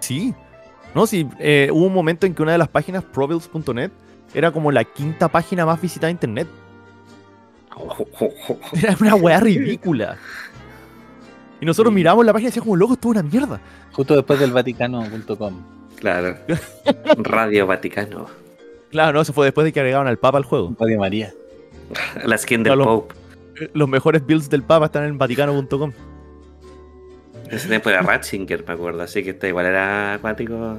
Sí. No, sí, eh, hubo un momento en que una de las páginas, probills.net, era como la quinta página más visitada de internet. Era una weá ridícula. Y nosotros Sí. miramos la página y decíamos, como, loco, esto es una mierda. Justo después del Vaticano.com. Claro. Radio Vaticano. Claro, no, eso fue después de que agregaban al Papa al juego. Radio María. La skin del Claro. Pope. Eh, Los mejores builds del Papa están en vaticano.com. Ese tiempo era Ratzinger, me acuerdo. Así que este igual era acuático.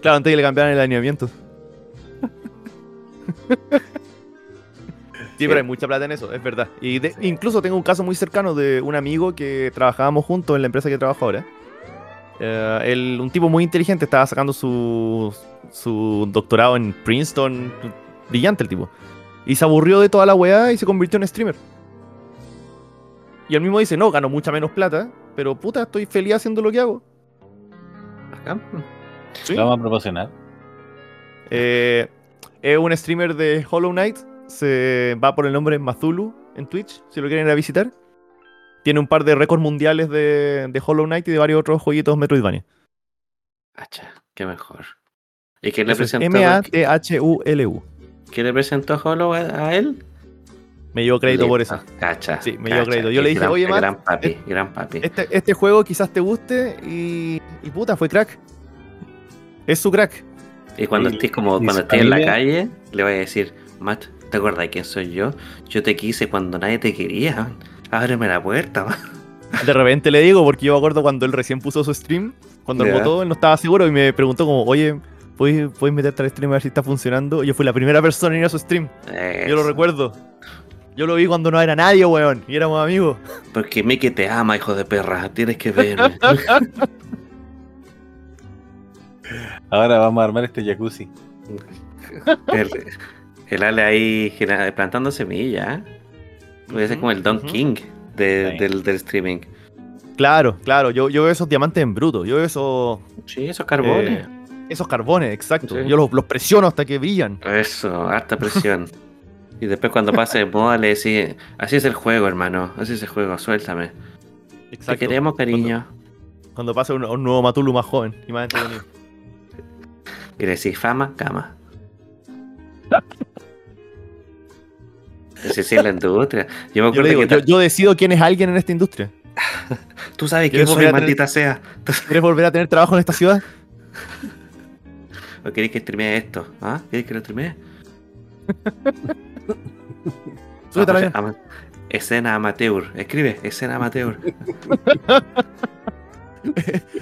Claro, antes que le cambiaran el alineamiento. Sí, pero hay mucha plata en eso, es verdad. Y de- incluso tengo un caso muy cercano de un amigo que trabajábamos juntos en la empresa que trabajo ahora. Eh, él, un tipo muy inteligente, estaba sacando su, su doctorado en Princeton. Brillante el tipo. Y se aburrió de toda la weá y se convirtió en streamer. Y él mismo dice, no, gano mucha menos plata, pero puta, estoy feliz haciendo lo que hago. Acá. Sí. Lo vamos a proporcionar. Eh, es un streamer de Hollow Knight. Se va por el nombre Mazulu en Twitch, si lo quieren ir a visitar. Tiene un par de récords mundiales de, de Hollow Knight y de varios otros jueguitos Metroidvania. Hacha, qué mejor. ¿Y quién le Eso es presentó? M-A-T-H-U-L-U. ¿Qué le presentó Hollow a, a él? Me llevo crédito por eso. Listo, Cacha. Sí, me dio cacha. crédito. Yo le dije, Gran- "Oye, Matt, Gran papi, eh, gran papi. Este, este juego quizás te guste y, y puta, fue crack. Es su crack. Y cuando Y- estés como cuando estés en la calle, le voy a decir, Matt, ¿te acuerdas de quién soy yo? Yo te quise cuando nadie te quería. Ábreme la puerta, man". De repente le digo, porque yo me acuerdo cuando él recién puso su stream, cuando Ya. él votó, él no estaba seguro y me preguntó como, oye, ¿puedes, puedes meterte al stream a ver si está funcionando? Yo fui la primera persona en ir a su stream. Yo lo recuerdo. Yo lo vi cuando no era nadie, weón, y éramos amigos. Porque Mickey te ama, hijo de perra. Tienes que verme. Ahora vamos a armar este jacuzzi. el, el Ale ahí plantando semillas. ¿eh? Puede ser como el Don. King de- Sí. del, del streaming. Claro, claro, yo, yo veo esos diamantes en bruto, yo veo esos, Sí, esos carbones. eh, esos carbones, exacto. Sí. Yo los, los presiono hasta que brillan. Eso, harta presión. y después cuando pase de moda le decís, así es el juego, hermano. Así es el juego, suéltame. Te Exacto. queremos, cariño. Cuando pase un, un nuevo Matulu más joven y más entretenido. Y le decís, fama, cama. Es la industria. Yo me Yo, digo, que yo, decido quién es alguien en esta industria. tú sabes quién ¿quieres soy, volver a tener- maldita sea. ¿Quieres volver a tener trabajo en esta ciudad? ¿O queréis que streamee esto? ¿Ah? ¿Queréis que lo streamee? Avión. ama- escena amateur. Escribe, escena amateur.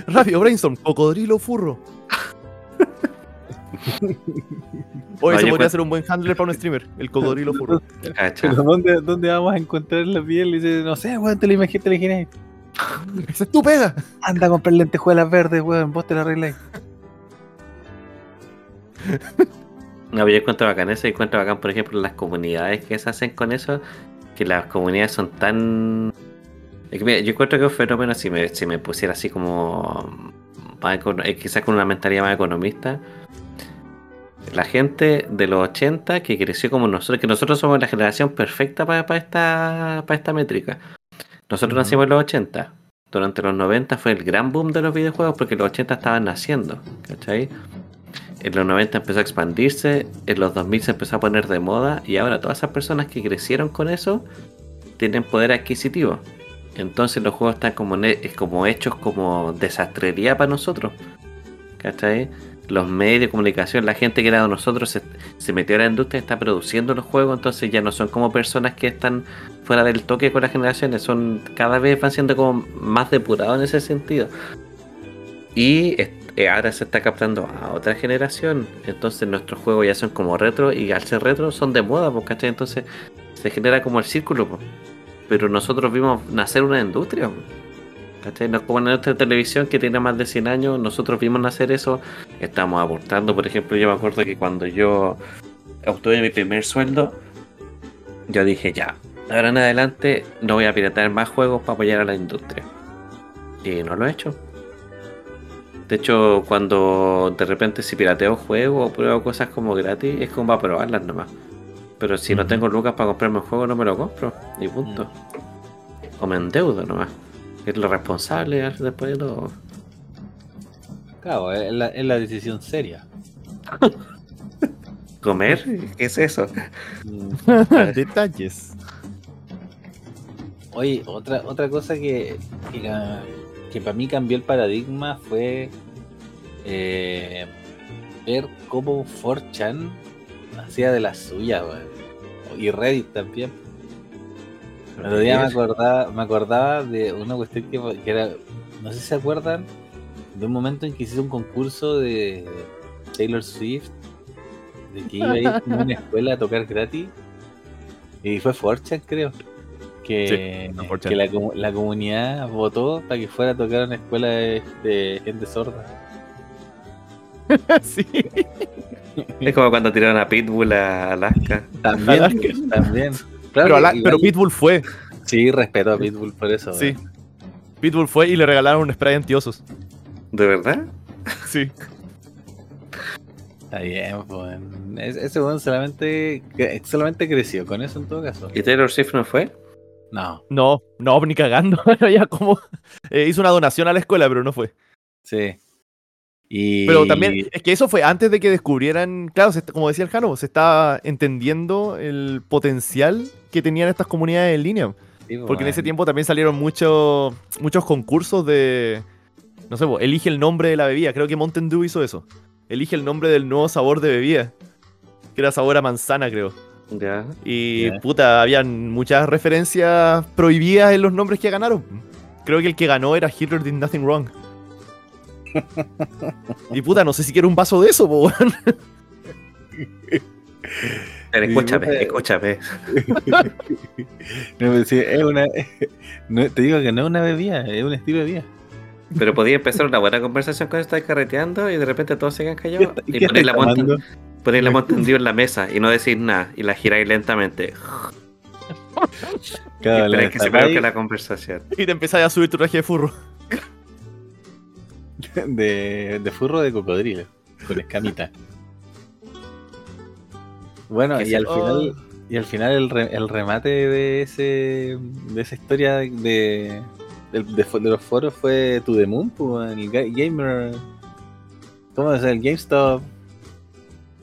Rápido, brainstorm, cocodrilo furro. Oye, No, ese yo podría ser un buen handler para un streamer, el cocodrilo furro. Pero ¿dónde, ¿dónde vamos a encontrar la piel? Y dice, no sé, weón, te lo imaginé, te lo imaginé. Esa es tu pega. Anda a comprar lentejuelas verdes, weón, vos te la arregláis. No, pero yo encuentro bacán eso y encuentro bacán, por ejemplo, las comunidades que se hacen con eso, que las comunidades son tan... Es que, mira, yo encuentro que es un fenómeno, si me, si me pusiera así como... eh, quizás con una mentalidad más economista, la gente de los 80 que creció como nosotros, que nosotros somos la generación perfecta para, esta, para esta métrica. Nosotros nacimos en los 80. Durante los 90 fue el gran boom de los videojuegos porque los 80 estaban naciendo. ¿Cachai? En los 90 empezó a expandirse, en los 2000 se empezó a poner de moda y ahora todas esas personas que crecieron con eso tienen poder adquisitivo. Entonces los juegos están como, como hechos como desastrería para nosotros. ¿Cachai? Los medios de comunicación, la gente que era de nosotros se, se metió a la industria, está produciendo los juegos, entonces ya no son como personas que están fuera del toque con las generaciones, son cada vez van siendo como más depurados en ese sentido. Y ahora se está captando a otra generación, entonces nuestros juegos ya son como retro y al ser retro son de moda, pues, ¿cachai? Entonces se genera como el círculo, pues. pero nosotros vimos nacer una industria. pues. ¿Cachai? No como en nuestra televisión que tiene más de 100 años, nosotros vimos nacer eso, estamos aportando, por ejemplo, yo me acuerdo que cuando yo obtuve mi primer sueldo, yo dije ya, ahora en adelante no voy a piratear más juegos para apoyar a la industria. Y no lo he hecho. De hecho, cuando de repente si pirateo juegos o pruebo cosas como gratis, es como para probarlas nomás. Pero si no tengo lucas para comprarme un juego, no me lo compro. Y punto. O me endeudo nomás. Es lo responsable después de todo. Claro, es la, es la decisión seria. ¿Comer? ¿Qué es eso? Mm. Detalles. Oye, otra, otra cosa que, que, para mí cambió el paradigma fue eh, ver cómo 4chan hacía de las suyas, weón. Y Reddit también. El otro día me acordaba, me acordaba de una cuestión que, que era, no sé si se acuerdan, de un momento en que hizo un concurso de Taylor Swift, de que iba a ir como a una escuela a tocar gratis, y fue 4chan creo, que, Sí, fue 4chan. que la, la comunidad votó para que fuera a tocar a una escuela de, de gente sorda. sí. Es como cuando tiraron a Pitbull a Alaska. También, también. Claro, Pero, pero Pitbull fue. Sí, respeto a Pitbull por eso. Sí. weón. Pitbull fue y le regalaron un spray antiosos. ¿De verdad? Sí. Está bien, pues. Es- Ese weón solamente, solamente creció con eso en todo caso. ¿Y Taylor Swift no fue? No, No, no, ni cagando. ya como. eh, hizo una donación a la escuela, pero no fue. sí. Y... Pero también, es que eso fue antes de que descubrieran, claro, se como decía el Jano, se está entendiendo el potencial que tenían estas comunidades en línea. Sí, pues, Porque en ese tiempo también salieron muchos muchos concursos de, no sé, po, elige el nombre de la bebida. Creo que Mountain Dew hizo eso. Elige el nombre del nuevo sabor de bebida. Que era sabor a manzana, creo. Ya. Y puta, habían muchas referencias prohibidas en los nombres que ganaron. Creo que el que ganó era Hitler Did Nothing Wrong. y puta, no sé si quiero un vaso de eso, po, weón. Pero escúchame, escúchame. No, sí, es una, no, te digo que no es una bebida, es un estilo de vida. Pero podía empezar una buena conversación con estar carreteando y de repente todos se quedan callados. ¿Y poner la, estáis tomando? Poner la Mountain Dew en la mesa y no decir nada. Y la giráis lentamente. Y Claro, la esperáis que se produzca la conversación. Y te empezás a subir tu traje de furro. de, de furro de cocodrilo, con escamita. Bueno, Que y al final, y al final el, re- el remate de ese de esa historia de, de, los foros fue To The Moon, pues, el ga- gamer. ¿Cómo es? El GameStop.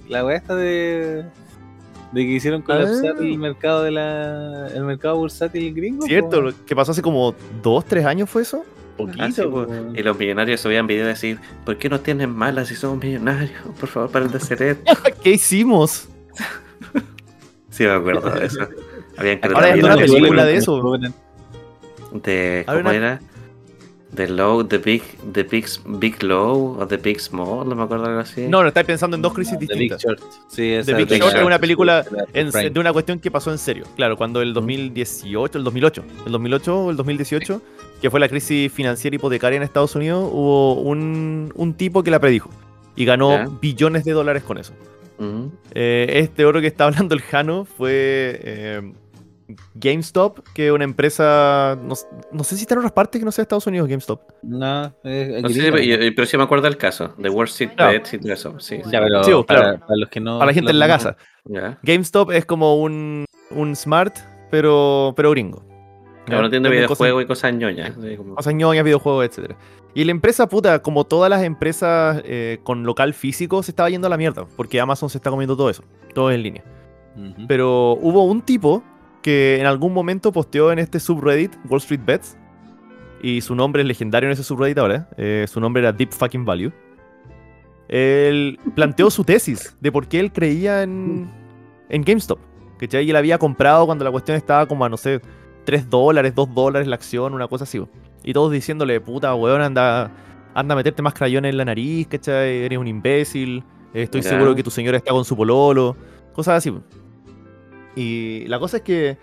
La weá esta de. De que hicieron colapsar Ah. el mercado de la. el mercado bursátil gringo. ¿Cierto? po. Que pasó hace como dos, tres años fue eso. Poquito, Ah, sí, po. Y los millonarios subían videos de decir, ¿por qué nos tienen malas si somos millonarios? Por favor, paren de hacer esto. ¿Qué hicimos? Sí, me acuerdo de eso. Habían Ahora hay una película de eso. de ¿cómo una- era? The Low, The Big, The Big, Big Low o The Big Small, no me acuerdo algo así. No, no, estáis pensando en dos crisis The Big distintas. Short. Sí, esa The Big Short es una película En- de una cuestión que pasó en serio. Claro, cuando el 2018, el 2008, el 2008 o el 2018, que fue la crisis financiera hipotecaria en Estados Unidos, hubo un, un tipo que la predijo y ganó billones de dólares con eso. Eh, este oro que está hablando el Jano fue eh, GameStop, que es una empresa, no, no sé si está en otras partes que no sea Estados Unidos, GameStop. No, es, es No sé pero sí me acuerdo del caso, de Wall Street Claro. Bets y todo eso. Sí, sí. Ya, pero Sí, para, claro. para los que no. Para la gente en la no- casa. GameStop es como un, un smart, pero, pero gringo. Ahora no cosas- videojuegos y cosas ñoñas. como- cosas ñoñas, videojuegos, etcétera. Y la empresa, puta, como todas las empresas eh, con local físico, se estaba yendo a la mierda, porque Amazon se está comiendo todo eso, todo en línea. Pero hubo un tipo que en algún momento posteó en este subreddit, Wall Street Bets, y su nombre es legendario en ese subreddit ahora, eh, su nombre era Deep Fucking Value. Él planteó su tesis de por qué él creía en, en GameStop. ¿Cachai? Y él había comprado cuando la cuestión estaba como a, no sé, 3 dólares, 2 dólares la acción, una cosa así. Y todos diciéndole, puta, weón, anda, anda a meterte más crayones en la nariz, ¿cachai? Eres un imbécil. eh, Estoy Ya. seguro que tu señora está con su pololo. Cosas así. Y la cosa es que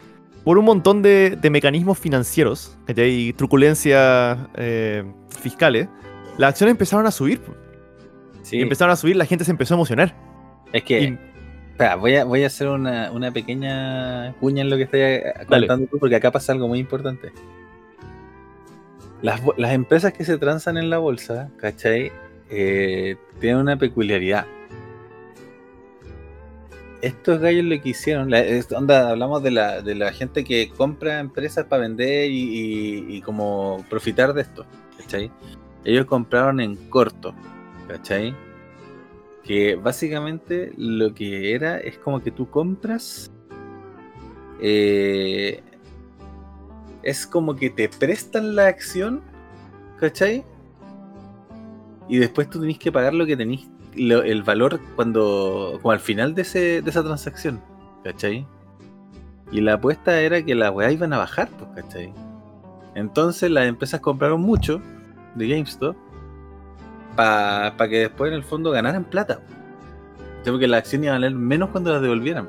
por un montón de, de mecanismos financieros y truculencias eh, fiscales, las acciones empezaron a subir. Sí, Y empezaron a subir, la gente se empezó a emocionar. es que. Y- espera, voy, a, voy a hacer una, una pequeña cuña en lo que estoy eh, Dale. contando tú, porque acá pasa algo muy importante. Las empresas que se transan en la bolsa, ¿cachai? Eh, tienen una peculiaridad. Estos gallos lo que hicieron, onda, hablamos de la, de la gente que compra empresas para vender y como profitar de esto, ¿cachai? Ellos compraron en corto, ¿cachai? Que básicamente lo que era es como que tú compras. eh, es como que te prestan la acción, ¿cachai? Y después tú tenés que pagar lo que tenés, el valor cuando, como al final de, ese, de esa transacción, ¿cachai? Y la apuesta era que las weas iban a bajar, pues, ¿cachai? Entonces las empresas compraron mucho de GameStop para que después en el fondo ganaran plata. ¿cachai? Porque las acciones iban a valer menos cuando las devolvieran.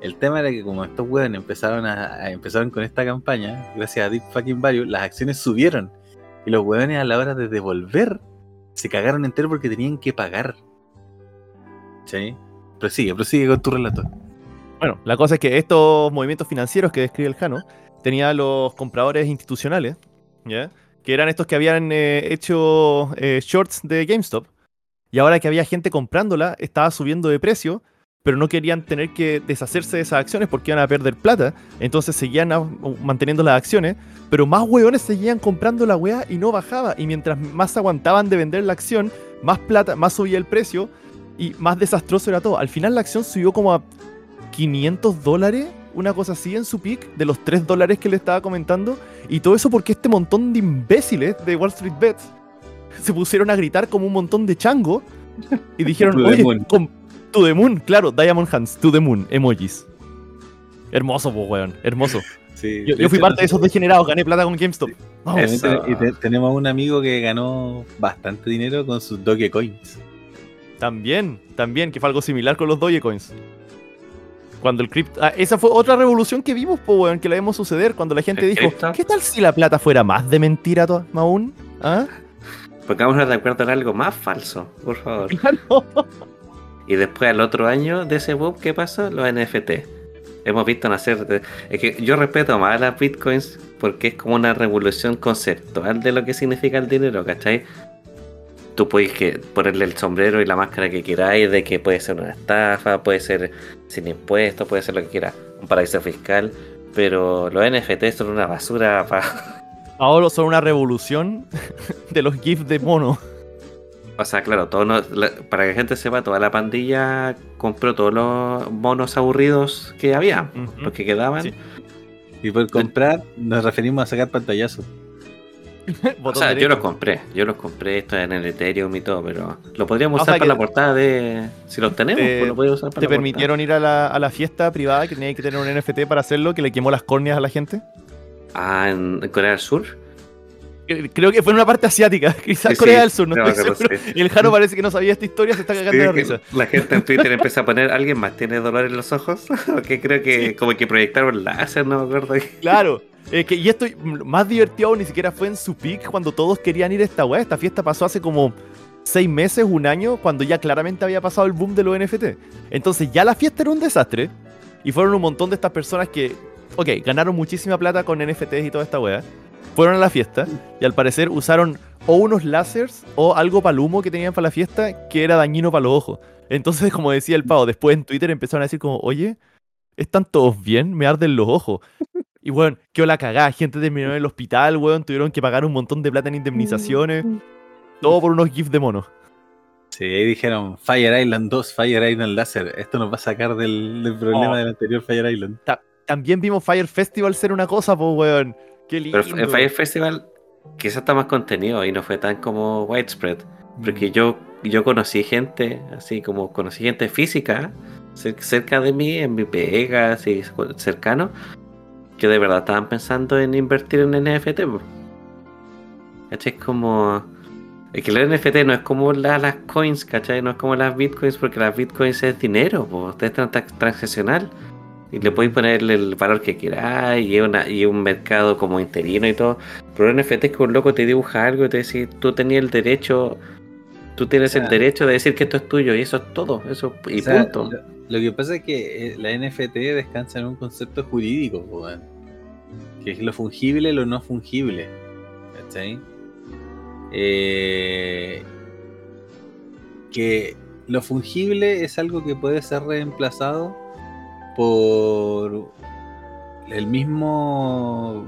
El tema era que como estos weones empezaron a, a- empezaron con esta campaña, gracias a Deep Fucking Value, las acciones subieron. Y los weones a la hora de devolver se cagaron entero porque tenían que pagar. ¿Sí? Prosigue, prosigue con tu relato. Bueno, la cosa es que estos movimientos financieros que describe el Jano tenía los compradores institucionales, ¿ya? Que eran estos que habían eh, hecho eh, shorts de GameStop. Y ahora que había gente comprándola, estaba subiendo de precio, pero no querían tener que deshacerse de esas acciones porque iban a perder plata. Entonces seguían a- manteniendo las acciones, pero más hueones seguían comprando la weá y no bajaba. Y mientras más aguantaban de vender la acción, más plata, más subía el precio y más desastroso era todo. Al final la acción subió como a 500 dólares, una cosa así en su peak, de los 3 dólares que le estaba comentando. Y todo eso porque este montón de imbéciles de Wall Street Bets se pusieron a gritar como un montón de chango y dijeron, oye, moon." com- to the moon, claro, Diamond Hands, to the moon, emojis. Hermoso, pues, weón, hermoso. Sí, Yo, fui parte de esos degenerados, gané plata con GameStop. Vamos. Y te- tenemos un amigo que ganó bastante dinero con sus Dogecoins. También, también, que fue algo similar con los Dogecoins. Cuando el cripto. ah, esa fue otra revolución que vimos, po, weón, que la vimos suceder cuando la gente ¿El dijo: cripto? ¿Qué tal si la plata fuera más de mentira to- aún? ¿Ah? Pongámonos de acuerdo en algo más falso, por favor. Claro. Y después al otro año de ese boom, ¿qué pasó? Los NFT. Hemos visto nacer. de- Es que yo respeto más a las bitcoins porque es como una revolución conceptual de lo que significa el dinero, ¿cachai? Tú puedes ponerle el sombrero y la máscara que queráis, de que puede ser una estafa, puede ser sin impuestos, puede ser lo que quieras, un paraíso fiscal, pero los NFT son una basura para. Ahora son una revolución de los GIFs de mono. O sea, claro, todo no- la- para que la gente sepa, toda la pandilla compró todos los monos aburridos que había, los que quedaban. Sí. Y por comprar nos referimos a sacar pantallazos. O sea, yo los compré, yo los compré, esto en el Ethereum y todo, pero lo podríamos O usar sea para la portada de... Si los tenemos, te- pues lo podríamos usar para ¿Te la portada. permitieron ir a la, a la fiesta privada que tenía que tener un NFT para hacerlo, que le quemó las córneas a la gente? Ah, en, en Corea del Sur. Eh, Creo que fue en una parte asiática, quizás Sí, Corea sí, del Sur, no creo estoy sí. Y el Jaro parece que no sabía esta historia, se está cagando de la risa. La gente en Twitter empieza a poner, ¿alguien más tiene dolor en los ojos? que creo que como que proyectaron láser, no me acuerdo. Claro. eh, que, y esto más divertido ni siquiera fue en su peak cuando todos querían ir a esta weá. Esta fiesta pasó hace como seis meses, un año, cuando ya claramente había pasado el boom de los NFT. Entonces ya la fiesta era un desastre. Y fueron un montón de estas personas que, ok, ganaron muchísima plata con NFTs y toda esta weá. Fueron a la fiesta y al parecer usaron o unos lásers o algo para el humo que tenían para la fiesta que era dañino para los ojos. Entonces, como decía el pavo, después en Twitter empezaron a decir como, oye, ¿están todos bien? Me arden los ojos. Y bueno, quedó la cagada. Gente terminó en el hospital, weón. Tuvieron que pagar un montón de plata en indemnizaciones. Todo por unos GIFs de mono. Sí, ahí dijeron Fire Island 2, Fire Island Laser. Esto nos va a sacar del, del problema Oh. del anterior Fire Island. También vimos Fire Festival ser una cosa, pues, weón. Qué lindo. Pero en Fire Festival quizás está más contenido y no fue tan como widespread. Porque yo, yo conocí gente, así como conocí gente física cer- cerca de mí, en mi pega, así cercano, que de verdad estaban pensando en invertir en NFT. po. ¿Cachai? Es como. Es que el NFT no es como la- las coins, ¿cachai? No es como las bitcoins, porque las bitcoins es dinero, pues es tran- tran- transaccional. Y le podéis ponerle el valor que queráis, y una, y un mercado como interino y todo. Pero el NFT es que un loco te dibuja algo y te dice, tú tenías el derecho, tú tienes O sea, el derecho de decir que esto es tuyo, y eso es todo, eso, y O sea, punto. Lo, lo que pasa es que eh, la NFT descansa en un concepto jurídico, que es lo fungible y lo no fungible. ¿Cachai? Eh, que lo fungible es algo que puede ser reemplazado por el mismo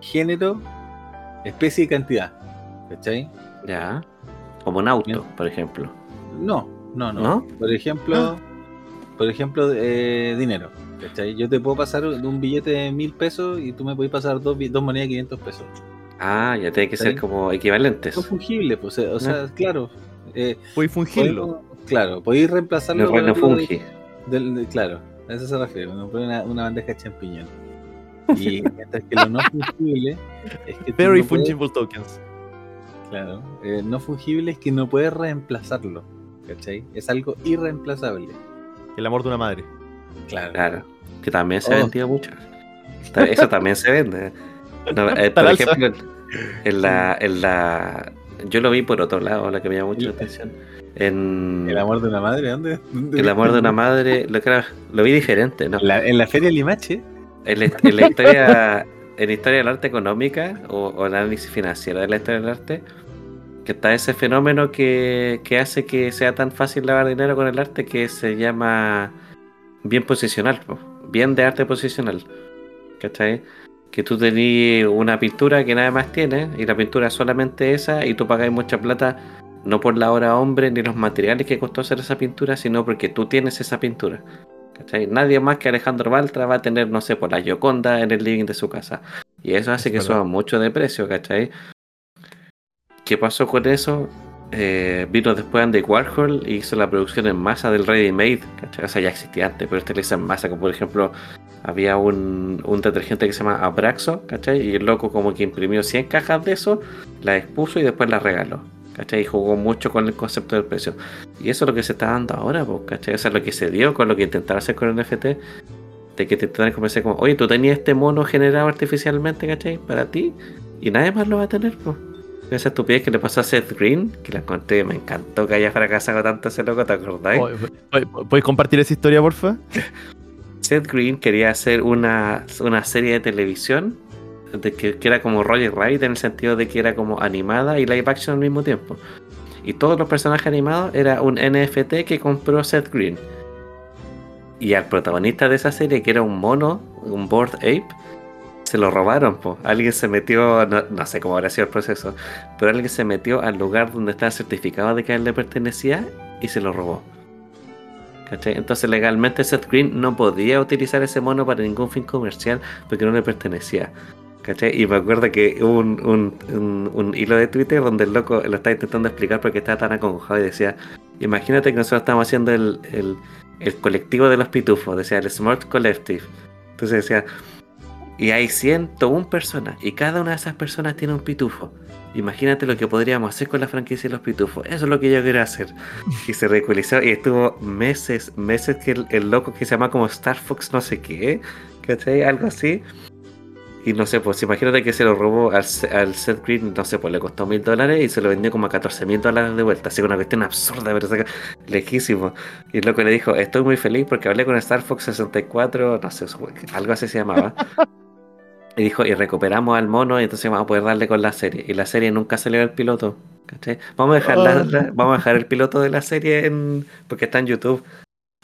género, especie y cantidad. ¿Cachai? Ya. Como un auto, Bien. por ejemplo. No, no, no. ¿No? Por ejemplo, por ejemplo, eh, dinero. ¿cachai? Yo te puedo pasar un billete de mil pesos y tú me puedes pasar dos, dos monedas de 500 pesos. Ah, ya tiene que ser como equivalentes. Son fungibles, pues, o sea, claro. Eh, Fue fungirlo. podemos- claro, podéis reemplazarlo No, con no fungi. del- de- claro, a eso se refiere. Uno pone una, una bandeja de champiñón. Y mientras que lo no fungible es que Very no puedes- fungible tokens. Claro, eh, no fungible es que no puedes reemplazarlo. ¿Cachai? Es algo irreemplazable. El amor de una madre. Claro. Claro. Que también se ha Oh. vendido mucho. Eso también se vende. No, eh, por ejemplo, en la, en la. Yo lo vi por otro lado, la que me llamó mucho la atención. En ¿El amor de una madre? ¿Dónde? ¿Dónde el amor de una madre, lo, claro, lo vi diferente, ¿no? En la, en la feria Limache. En la, en la historia, en la historia del arte económica o, o análisis financiero de la historia del arte, que está ese fenómeno que, que hace que sea tan fácil lavar dinero con el arte que se llama bien posicional, po, bien de arte posicional. ¿Cachai? Que tú tenías una pintura que nada más tienes y la pintura es solamente esa y tú pagáis mucha plata No por la hora hombre ni los materiales que costó hacer esa pintura, sino porque tú tienes esa pintura. ¿cachai? Nadie más que Alejandro Baltra va a tener, no sé, por la Yoconda en el living de su casa. Y eso hace Es que verdad. suba mucho de precio, ¿cachai? ¿Qué pasó con eso? Eh, vino después Andy Warhol y hizo la producción en masa del Ready Made, ¿cachai? O sea, ya existía antes, pero este lo hizo en masa, como por ejemplo, había un, un detergente que se llama Abraxo, ¿cachai? Y el loco como que imprimió 100 cajas de eso, las expuso y después las regaló, ¿cachai? Y jugó mucho con el concepto del precio. Y eso es lo que se está dando ahora, pues, ¿cachai? O sea, lo que se dio con lo que intentaron hacer con el NFT, de que te intentaron convencer como, oye, tú tenías este mono generado artificialmente, ¿cachai? Para ti, y nadie más lo va a tener, pues. Esa estupidez que le pasó a Seth Green, que la conté, me encantó que haya fracasado tanto ese loco, ¿te acordáis? ¿Puedes compartir esa historia, porfa? Seth Green quería hacer una, una serie de televisión de que, era como Roger Rabbit en el sentido de que era como animada y live action al mismo tiempo. Y todos los personajes animados era un NFT que compró Seth Green. Y al protagonista de esa serie, que era un mono, un board ape, se lo robaron. po. Alguien se metió, no, no sé cómo habrá sido el proceso, pero alguien se metió al lugar donde estaba certificado de que a él le pertenecía y se lo robó. ¿Cachai? Entonces legalmente Seth Green no podía utilizar ese mono para ningún fin comercial porque no le pertenecía. ¿Cachai? Y me acuerdo que hubo un, un- un- un hilo de Twitter donde el loco lo estaba intentando explicar porque estaba tan acongojado y decía, imagínate que nosotros estamos haciendo el, el- el colectivo de los pitufos, decía el Smart Collective. Entonces decía, y hay 101 personas y cada una de esas personas tiene un pitufo. Imagínate lo que podríamos hacer con la franquicia de los pitufos. Eso es lo que yo quiero hacer. Y se ridiculizó y estuvo meses, meses que el, el loco que se llama como Star Fox no sé qué, ¿cachai? Algo así. Y no sé, pues imagínate que se lo robó al, al Seth Green, no sé, pues le costó mil dólares y se lo vendió como a 14 mil dólares de vuelta. Así que una cuestión absurda, pero saca- lejísimo. Y el loco le dijo, estoy muy feliz porque hablé con Star Fox 64, no sé, algo así se llamaba. Y dijo, y recuperamos al mono y entonces vamos a poder darle con la serie. Y la serie nunca salió del piloto. ¿cachai? Vamos a dejar, la- Ah. la- vamos a dejar el piloto de la serie en, porque está en YouTube.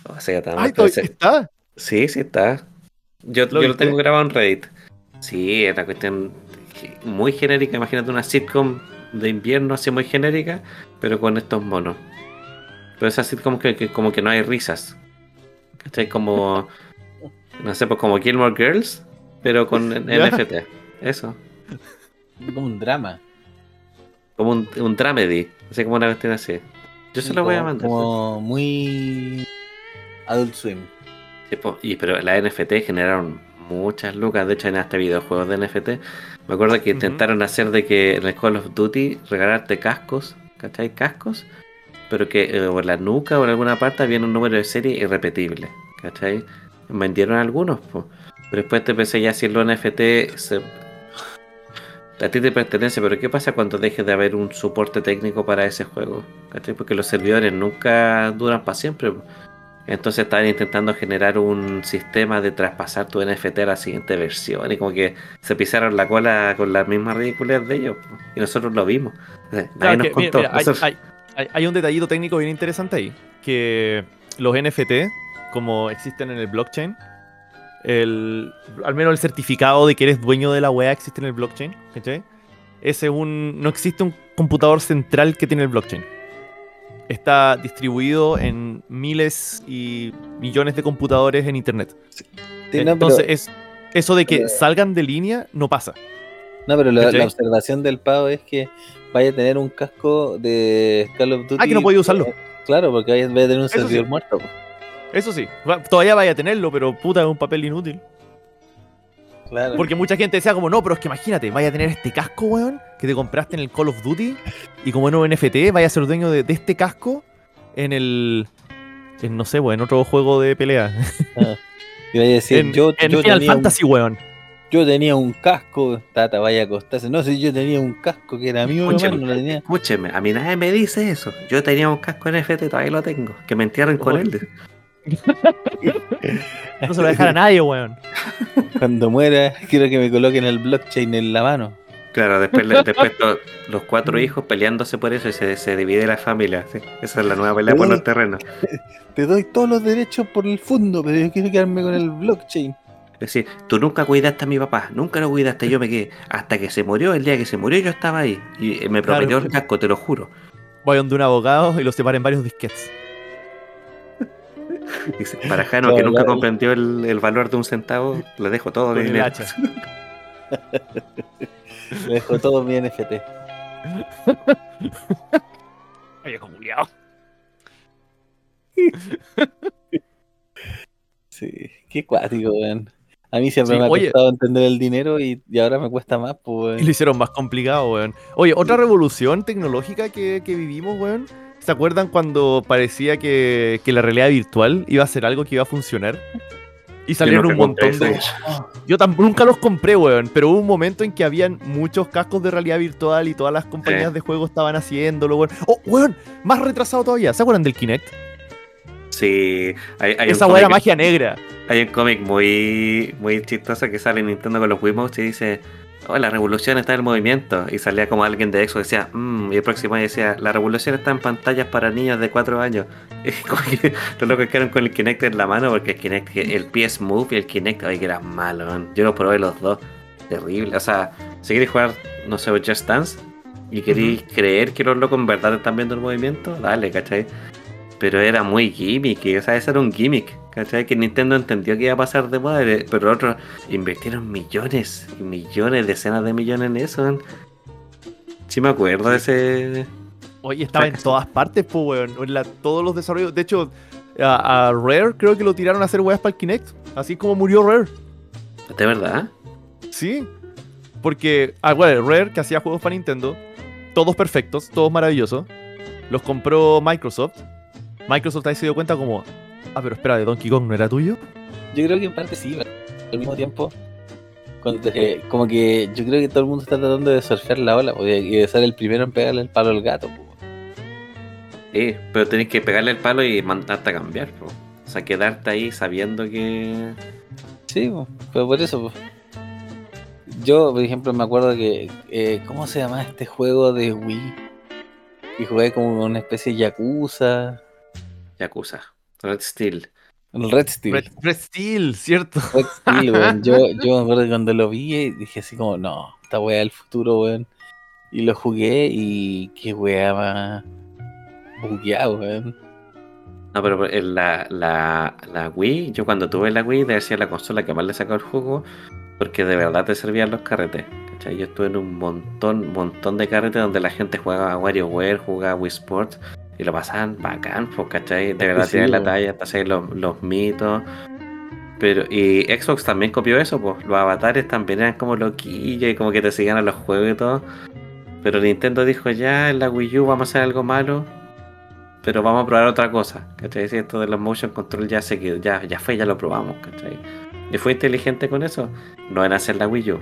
O sea, está Ay, está. Sí, sí está. Yo ¿Lo yo lo tengo grabado en Reddit. Sí, es una cuestión muy genérica. Imagínate una sitcom de invierno así muy genérica, pero con estos monos. Pero esa sitcom que, que como que no hay risas. ¿Cachai? Como, no sé, pues como Gilmore Girls, pero con. NFT. Eso. Como un drama. Como un, un dramedy. Así como una cuestión así. Yo se lo voy a Como- mandar. Como muy. Adult Swim. Sí, po, y, pero la NFT generaron muchas lucas, de hecho en hasta videojuegos de NFT. Me acuerdo que intentaron hacer de que en el Call of Duty regalarte cascos, ¿cachai? Cascos, pero que eh, por la nuca o en alguna parte había un número de serie irrepetible, ¿cachai? Vendieron algunos, po. pero después te pensé ya si los NFT se... a ti te pertenece, pero ¿qué pasa cuando deje de haber un soporte técnico para ese juego? ¿cachai? Porque los servidores nunca duran para siempre. po. Entonces estaban intentando generar un sistema de traspasar tu NFT a la siguiente versión y como que se pisaron la cola con las mismas ridiculez de ellos. Y nosotros lo vimos. O sea, Nadie Claro, nos que, mira, contó. mira, hay, Nosotros- hay- hay- hay un detallito técnico bien interesante ahí. Que los NFT, como existen en el blockchain, el, al menos el certificado de que eres dueño de la wea existe en el blockchain. ¿cachai? Ese es un, no existe un computador central que tiene el blockchain. Está distribuido en miles y millones de computadores en internet. Sí, no, pero- Entonces, es, eso de que pero- salgan de línea no pasa. No, pero la, observación del pavo es que vaya a tener un casco de Call of Duty. Ah, que no podía usarlo. Claro, porque vaya, a tener un Eso servidor sí. muerto. Eso sí, todavía vaya a tenerlo, pero puta, es un papel inútil. Claro. Porque mucha gente decía como, no, pero es que imagínate, vaya a tener este casco, weón, que te compraste en el Call of Duty, y como en un NFT, vaya a ser dueño de, de este casco en el, en, no sé, weón, en otro juego de pelea. Y vaya a decir, en yo, en yo Final tenía un, Fantasy, weón. yo tenía un casco, tata, vaya a acostarse. No sé, yo tenía un casco que era mío, Escúchame. hermano, no tenía. Escúcheme, a mí nadie me dice eso. Yo tenía un casco NFT, todavía lo tengo. Que me entierren con él. No se lo va a dejar a nadie, weón. Cuando muera, quiero que me coloquen el blockchain en la mano. Claro, después, le- después to- los cuatro hijos peleándose por eso y se, se divide la familia. sí. Esa es la nueva pelea por los terrenos. Te doy todos los derechos por el fondo, pero yo quiero quedarme con el blockchain. Es decir, tú nunca cuidaste a mi papá, nunca lo cuidaste, yo me quedé. Hasta que se murió, el día que se murió yo estaba ahí. Y eh, me prometió Claro. el casco, te lo juro. Voy donde un abogado y lo separa en varios disquetes. Dice, para Jano, No, que nunca la- comprendió el, el valor de un centavo, le dejo todo el dinero. hacha. Le dejo todo mi NFT. Viejo culiao. Sí, qué cuático, weón. A mí siempre Sí, me ha oye. costado entender el dinero y, y ahora me cuesta más, pues, Y lo hicieron más complicado, weón. Oye, otra revolución tecnológica que, que vivimos, weón. ¿Se acuerdan cuando parecía que, que la realidad virtual iba a ser algo que iba a funcionar? Y salieron un montón de... Yo tam- nunca los compré, weón, pero hubo un momento en que habían muchos cascos de realidad virtual y todas las compañías Sí. de juegos estaban haciéndolo, weón. Oh, weón, más retrasado todavía. ¿Se acuerdan del Kinect? Sí, hay, hay Esa weá era magia negra. Hay un cómic muy, muy chistoso que sale en Nintendo con los Wiimotes y dice, oh, la revolución está en el movimiento. Y salía como alguien de Exo que decía, mmm, y el próximo año decía, la revolución está en pantallas para niños de 4 años. Como que los locos quedaron con el Kinect en la mano porque el Kinect, el PS Move y el Kinect, ay, que era malo. Yo lo probé los dos. Terrible. O sea, si queréis jugar, no sé, Just Dance y queréis creer que los locos en verdad están viendo el movimiento, dale, ¿cachai? Pero era muy gimmicky, o sea, ese era un gimmick, ¿cachai? Que Nintendo entendió que iba a pasar de moda, eh, pero otros invirtieron millones y millones, decenas de millones en eso. Sí me acuerdo de ese... Oye, estaba en todas partes, pues, weón. En la- todos los desarrollos. De hecho, a, a Rare creo que lo tiraron a hacer weas para el Kinect. Así como murió Rare. ¿De verdad? Sí. Porque, ah, bueno, Rare, que hacía juegos para Nintendo, todos perfectos, todos maravillosos, los compró Microsoft. Microsoft ahí se dio cuenta como, ah, pero espera, de Donkey Kong no era tuyo. Yo creo que en parte sí, pero al mismo tiempo, cuando eh, como que yo creo que todo el mundo está tratando de surfear la ola y de ser el primero en pegarle el palo al gato. pues. Sí, pero tenés que pegarle el palo y mandarte a cambiar, po. O sea, quedarte ahí sabiendo que... Sí, pero por eso. pues. Yo, por ejemplo, me acuerdo que. eh, ¿Cómo se llama este juego de Wii? Y jugué como una especie de Yakuza. Yakuza. Red Steel. El Red Steel. Red, Red Steel, ¿cierto? Red Steel, weón. Yo, yo me acuerdo que cuando lo vi y dije así como, no, esta weá del futuro, weón. Y lo jugué y qué weá más bugueado, weón. No, pero la, la, la Wii, yo cuando tuve la Wii, debe ser la consola que más le sacó el juego, porque de verdad te servían los carretes. ¿cachai? Yo estuve en un montón, montón de carretes donde la gente jugaba a WarioWare, jugaba a Wii Sports, y lo pasaban bacán, pues, ¿cachai? De verdad tenían la talla, pasaban los, los mitos. Pero, y Xbox también copió eso, pues, los avatares también eran como loquillos y como que te seguían a los juegos y todo. Pero Nintendo dijo, ya, en la Wii U vamos a hacer algo malo, pero vamos a probar otra cosa, ¿cachai? Si esto de los motion control ya se quedó, ya, ya fue, ya lo probamos, ¿cachai? Y fue inteligente con eso, no en hacer la Wii U,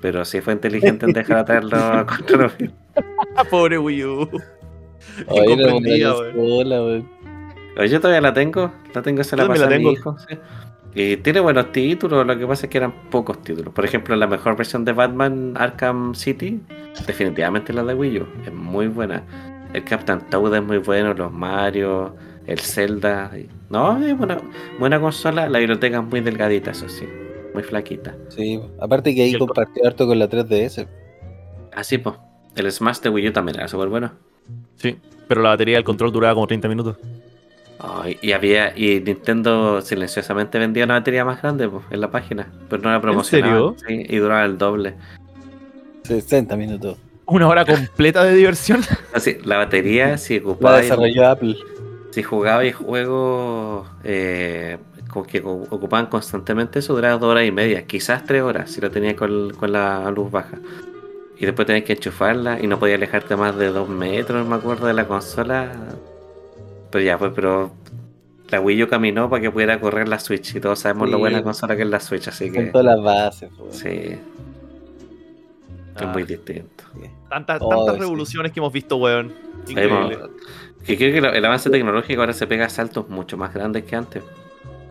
pero sí fue inteligente en dejar atrás los controles. Pobre Wii U. Incomprendida, weón. Yo todavía la tengo, la tengo, se la pasé a mi hijo, sí. Y tiene buenos títulos, lo que pasa es que eran pocos títulos. Por ejemplo, la mejor versión de Batman Arkham City, definitivamente la de Wii U, es muy buena. El Captain Toad es muy bueno, los Mario, el Zelda. No, es buena, buena consola, la biblioteca es muy delgadita, eso sí, muy flaquita. Sí, aparte que ahí compartió harto con la 3DS. Así pues, el Smash de Wii U también era súper bueno. Sí, pero la batería del control duraba como 30 minutos. Y había y Nintendo silenciosamente vendía una batería más grande pues, en la página, pero no la promocionaba. Sí, y duraba el doble. 60 minutos. Una hora completa de diversión. Así, la batería, si La ocupaba, desarrolló Apple. si jugaba y juegos eh, con que ocupaban constantemente eso, duraba dos horas y media, quizás tres horas, si lo tenía con, con la luz baja. Y después tenías que enchufarla y no podía alejarte más de dos metros, me acuerdo, de la consola. Pero ya, pues, pero la Wii U caminó para que pudiera correr la Switch y todos sabemos lo buena consola que es la Switch, así que Con todas las bases, weón. sí, es Ah, muy distinto. tantas Oh, tantas sí. revoluciones que hemos visto, weón. Increíble. que creo que el avance tecnológico ahora se pega a saltos mucho más grandes que antes.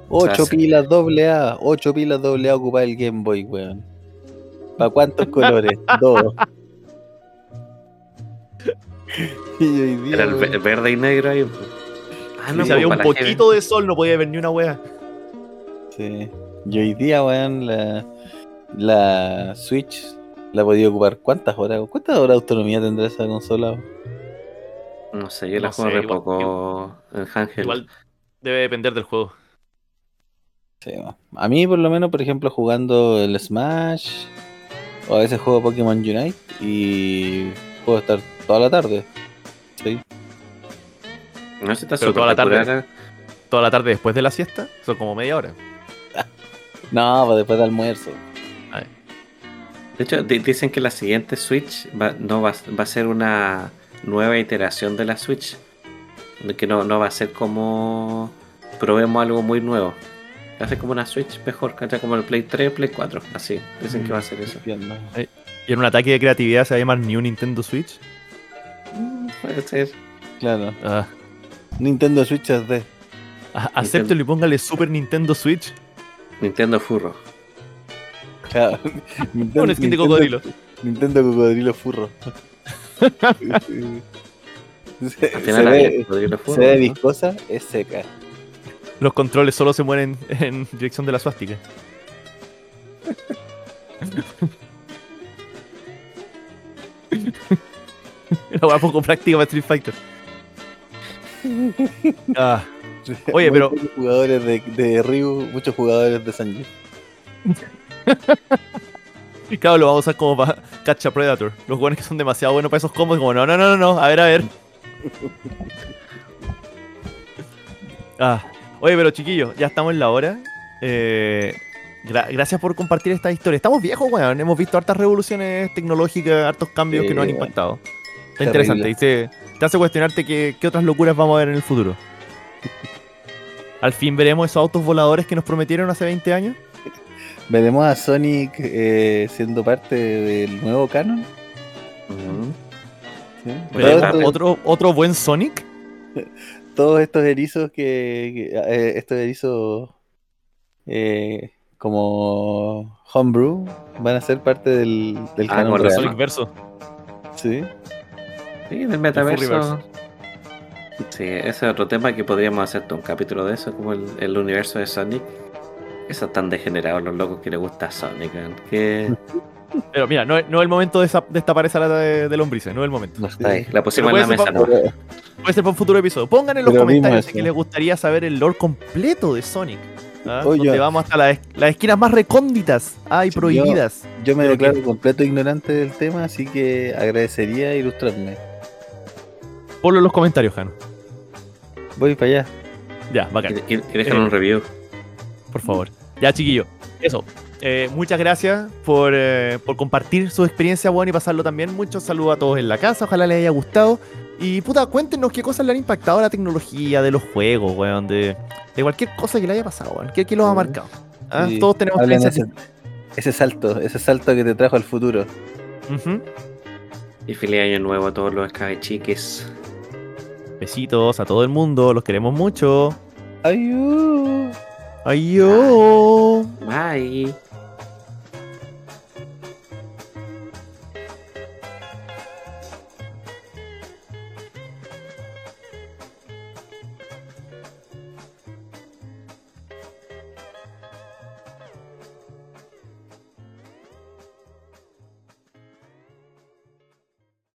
8 sea, sí. pilas doble A, 8 pilas doble A ocupa el Game Boy, weón. ¿Para cuántos colores? Dos. y hoy día, Era el ve- verde y negro ahí. Ah, si pues, había un para la gente- poquito de sol, no podía ver ni una wea. sí. Y hoy día, weón, la, la Switch la podía ocupar cuántas horas? ¿Cuántas horas de autonomía tendrá esa consola? weón? No sé, yo la No juego sé, re igual- poco en Ángel. Igual debe depender del juego. Sí, no. A mí, por lo menos, por ejemplo, jugando el Smash, o a veces juego Pokémon Unite y puedo estar toda la tarde. Sí. No sé si está Pero toda la tarde. espectacular. Toda la tarde después de la siesta, son como media hora. No, pues después del almuerzo. De hecho, di- dicen que la siguiente Switch va, no va, va a ser una nueva iteración de la Switch. Que no, no va a ser como probemos algo muy nuevo. Ser como una Switch mejor, ¿cachai? Como el Play 3, Play 4. Así, dicen que va a ser eso. Entiendo. Y en un ataque de creatividad se va a llamar New Nintendo Switch. Mm, Puede ser. Claro. Ah, Nintendo Switch a- acéptelo y póngale Super Nintendo Switch. Nintendo Furro. Claro. Nintendo, Un skin de cocodrilo. Nintendo Cocodrilo Furro. se, Al se final había ve, Cocodrilo se Furro. ve ¿no? viscosa, es seca. Los controles solo se mueren en dirección de la suástica. La weá poco práctica para Street Fighter. Ah, Oye, pero- pocos jugadores de, de Ryu, muchos jugadores de Sanji. y claro, lo vamos a usar como para Catch a Predator. Los jugadores que son demasiado buenos para esos combos, como no, no, no, no, no, a ver, a ver. Ah, oye, pero chiquillos, ya estamos en la hora. Eh, gra- gracias por compartir esta historia. Estamos viejos, weón. Hemos visto hartas revoluciones tecnológicas, hartos cambios Sí, que nos han impactado. Está Terrible. interesante. Y te, te hace cuestionarte qué, qué otras locuras vamos a ver en el futuro. Al fin veremos esos autos voladores que nos prometieron hace 20 años. Veremos a Sonic eh, siendo parte del nuevo canon. ¿sí? Veremos Todos estos- otro, otro buen Sonic. todos estos erizos que, que- eh, estos erizos eh, como homebrew van a ser parte del, del Ah, canon. Sonic Verso. Sí. Sí, del metaverso. Sí, ese es otro tema que podríamos hacer un capítulo de eso, como el, el universo de Sonic. Que son tan degenerados los locos que les gusta Sonic, que Pero mira, no, es- no es el momento de destapar esa lata de, de lombrices, no es el momento. no está ahí. La pusimos en la mesa, ¿no? Puede ser para un futuro episodio. Pongan en los Pero comentarios si les gustaría saber el lore completo de Sonic. ¿ah? Oye. Donde vamos hasta las, las esquinas más recónditas ah, y yo- prohibidas. Yo me declaro completo ignorante del tema, así que agradecería ilustrarme. Ponlo en los comentarios, Jano. Voy para allá. Ya, bacán. Y, y- y Eh. un review. Por favor. Ya, chiquillo. Eso. Eh, muchas gracias por, eh, por compartir su experiencia, bueno, y pasarlo también. Muchos saludos a todos en la casa. Ojalá les haya gustado. Y puta, cuéntenos qué cosas le han impactado a la tecnología, de los juegos, weón, de, de cualquier cosa que le haya pasado, weón. ¿Qué, qué los ha marcado? ¿Ah? Sí, Todos tenemos Hablen experiencias ese, ese salto, ese salto que te trajo al futuro. Y feliz año nuevo a todos los chiques. Besitos a todo el mundo, los queremos mucho. Ayú. Adiós. Bye.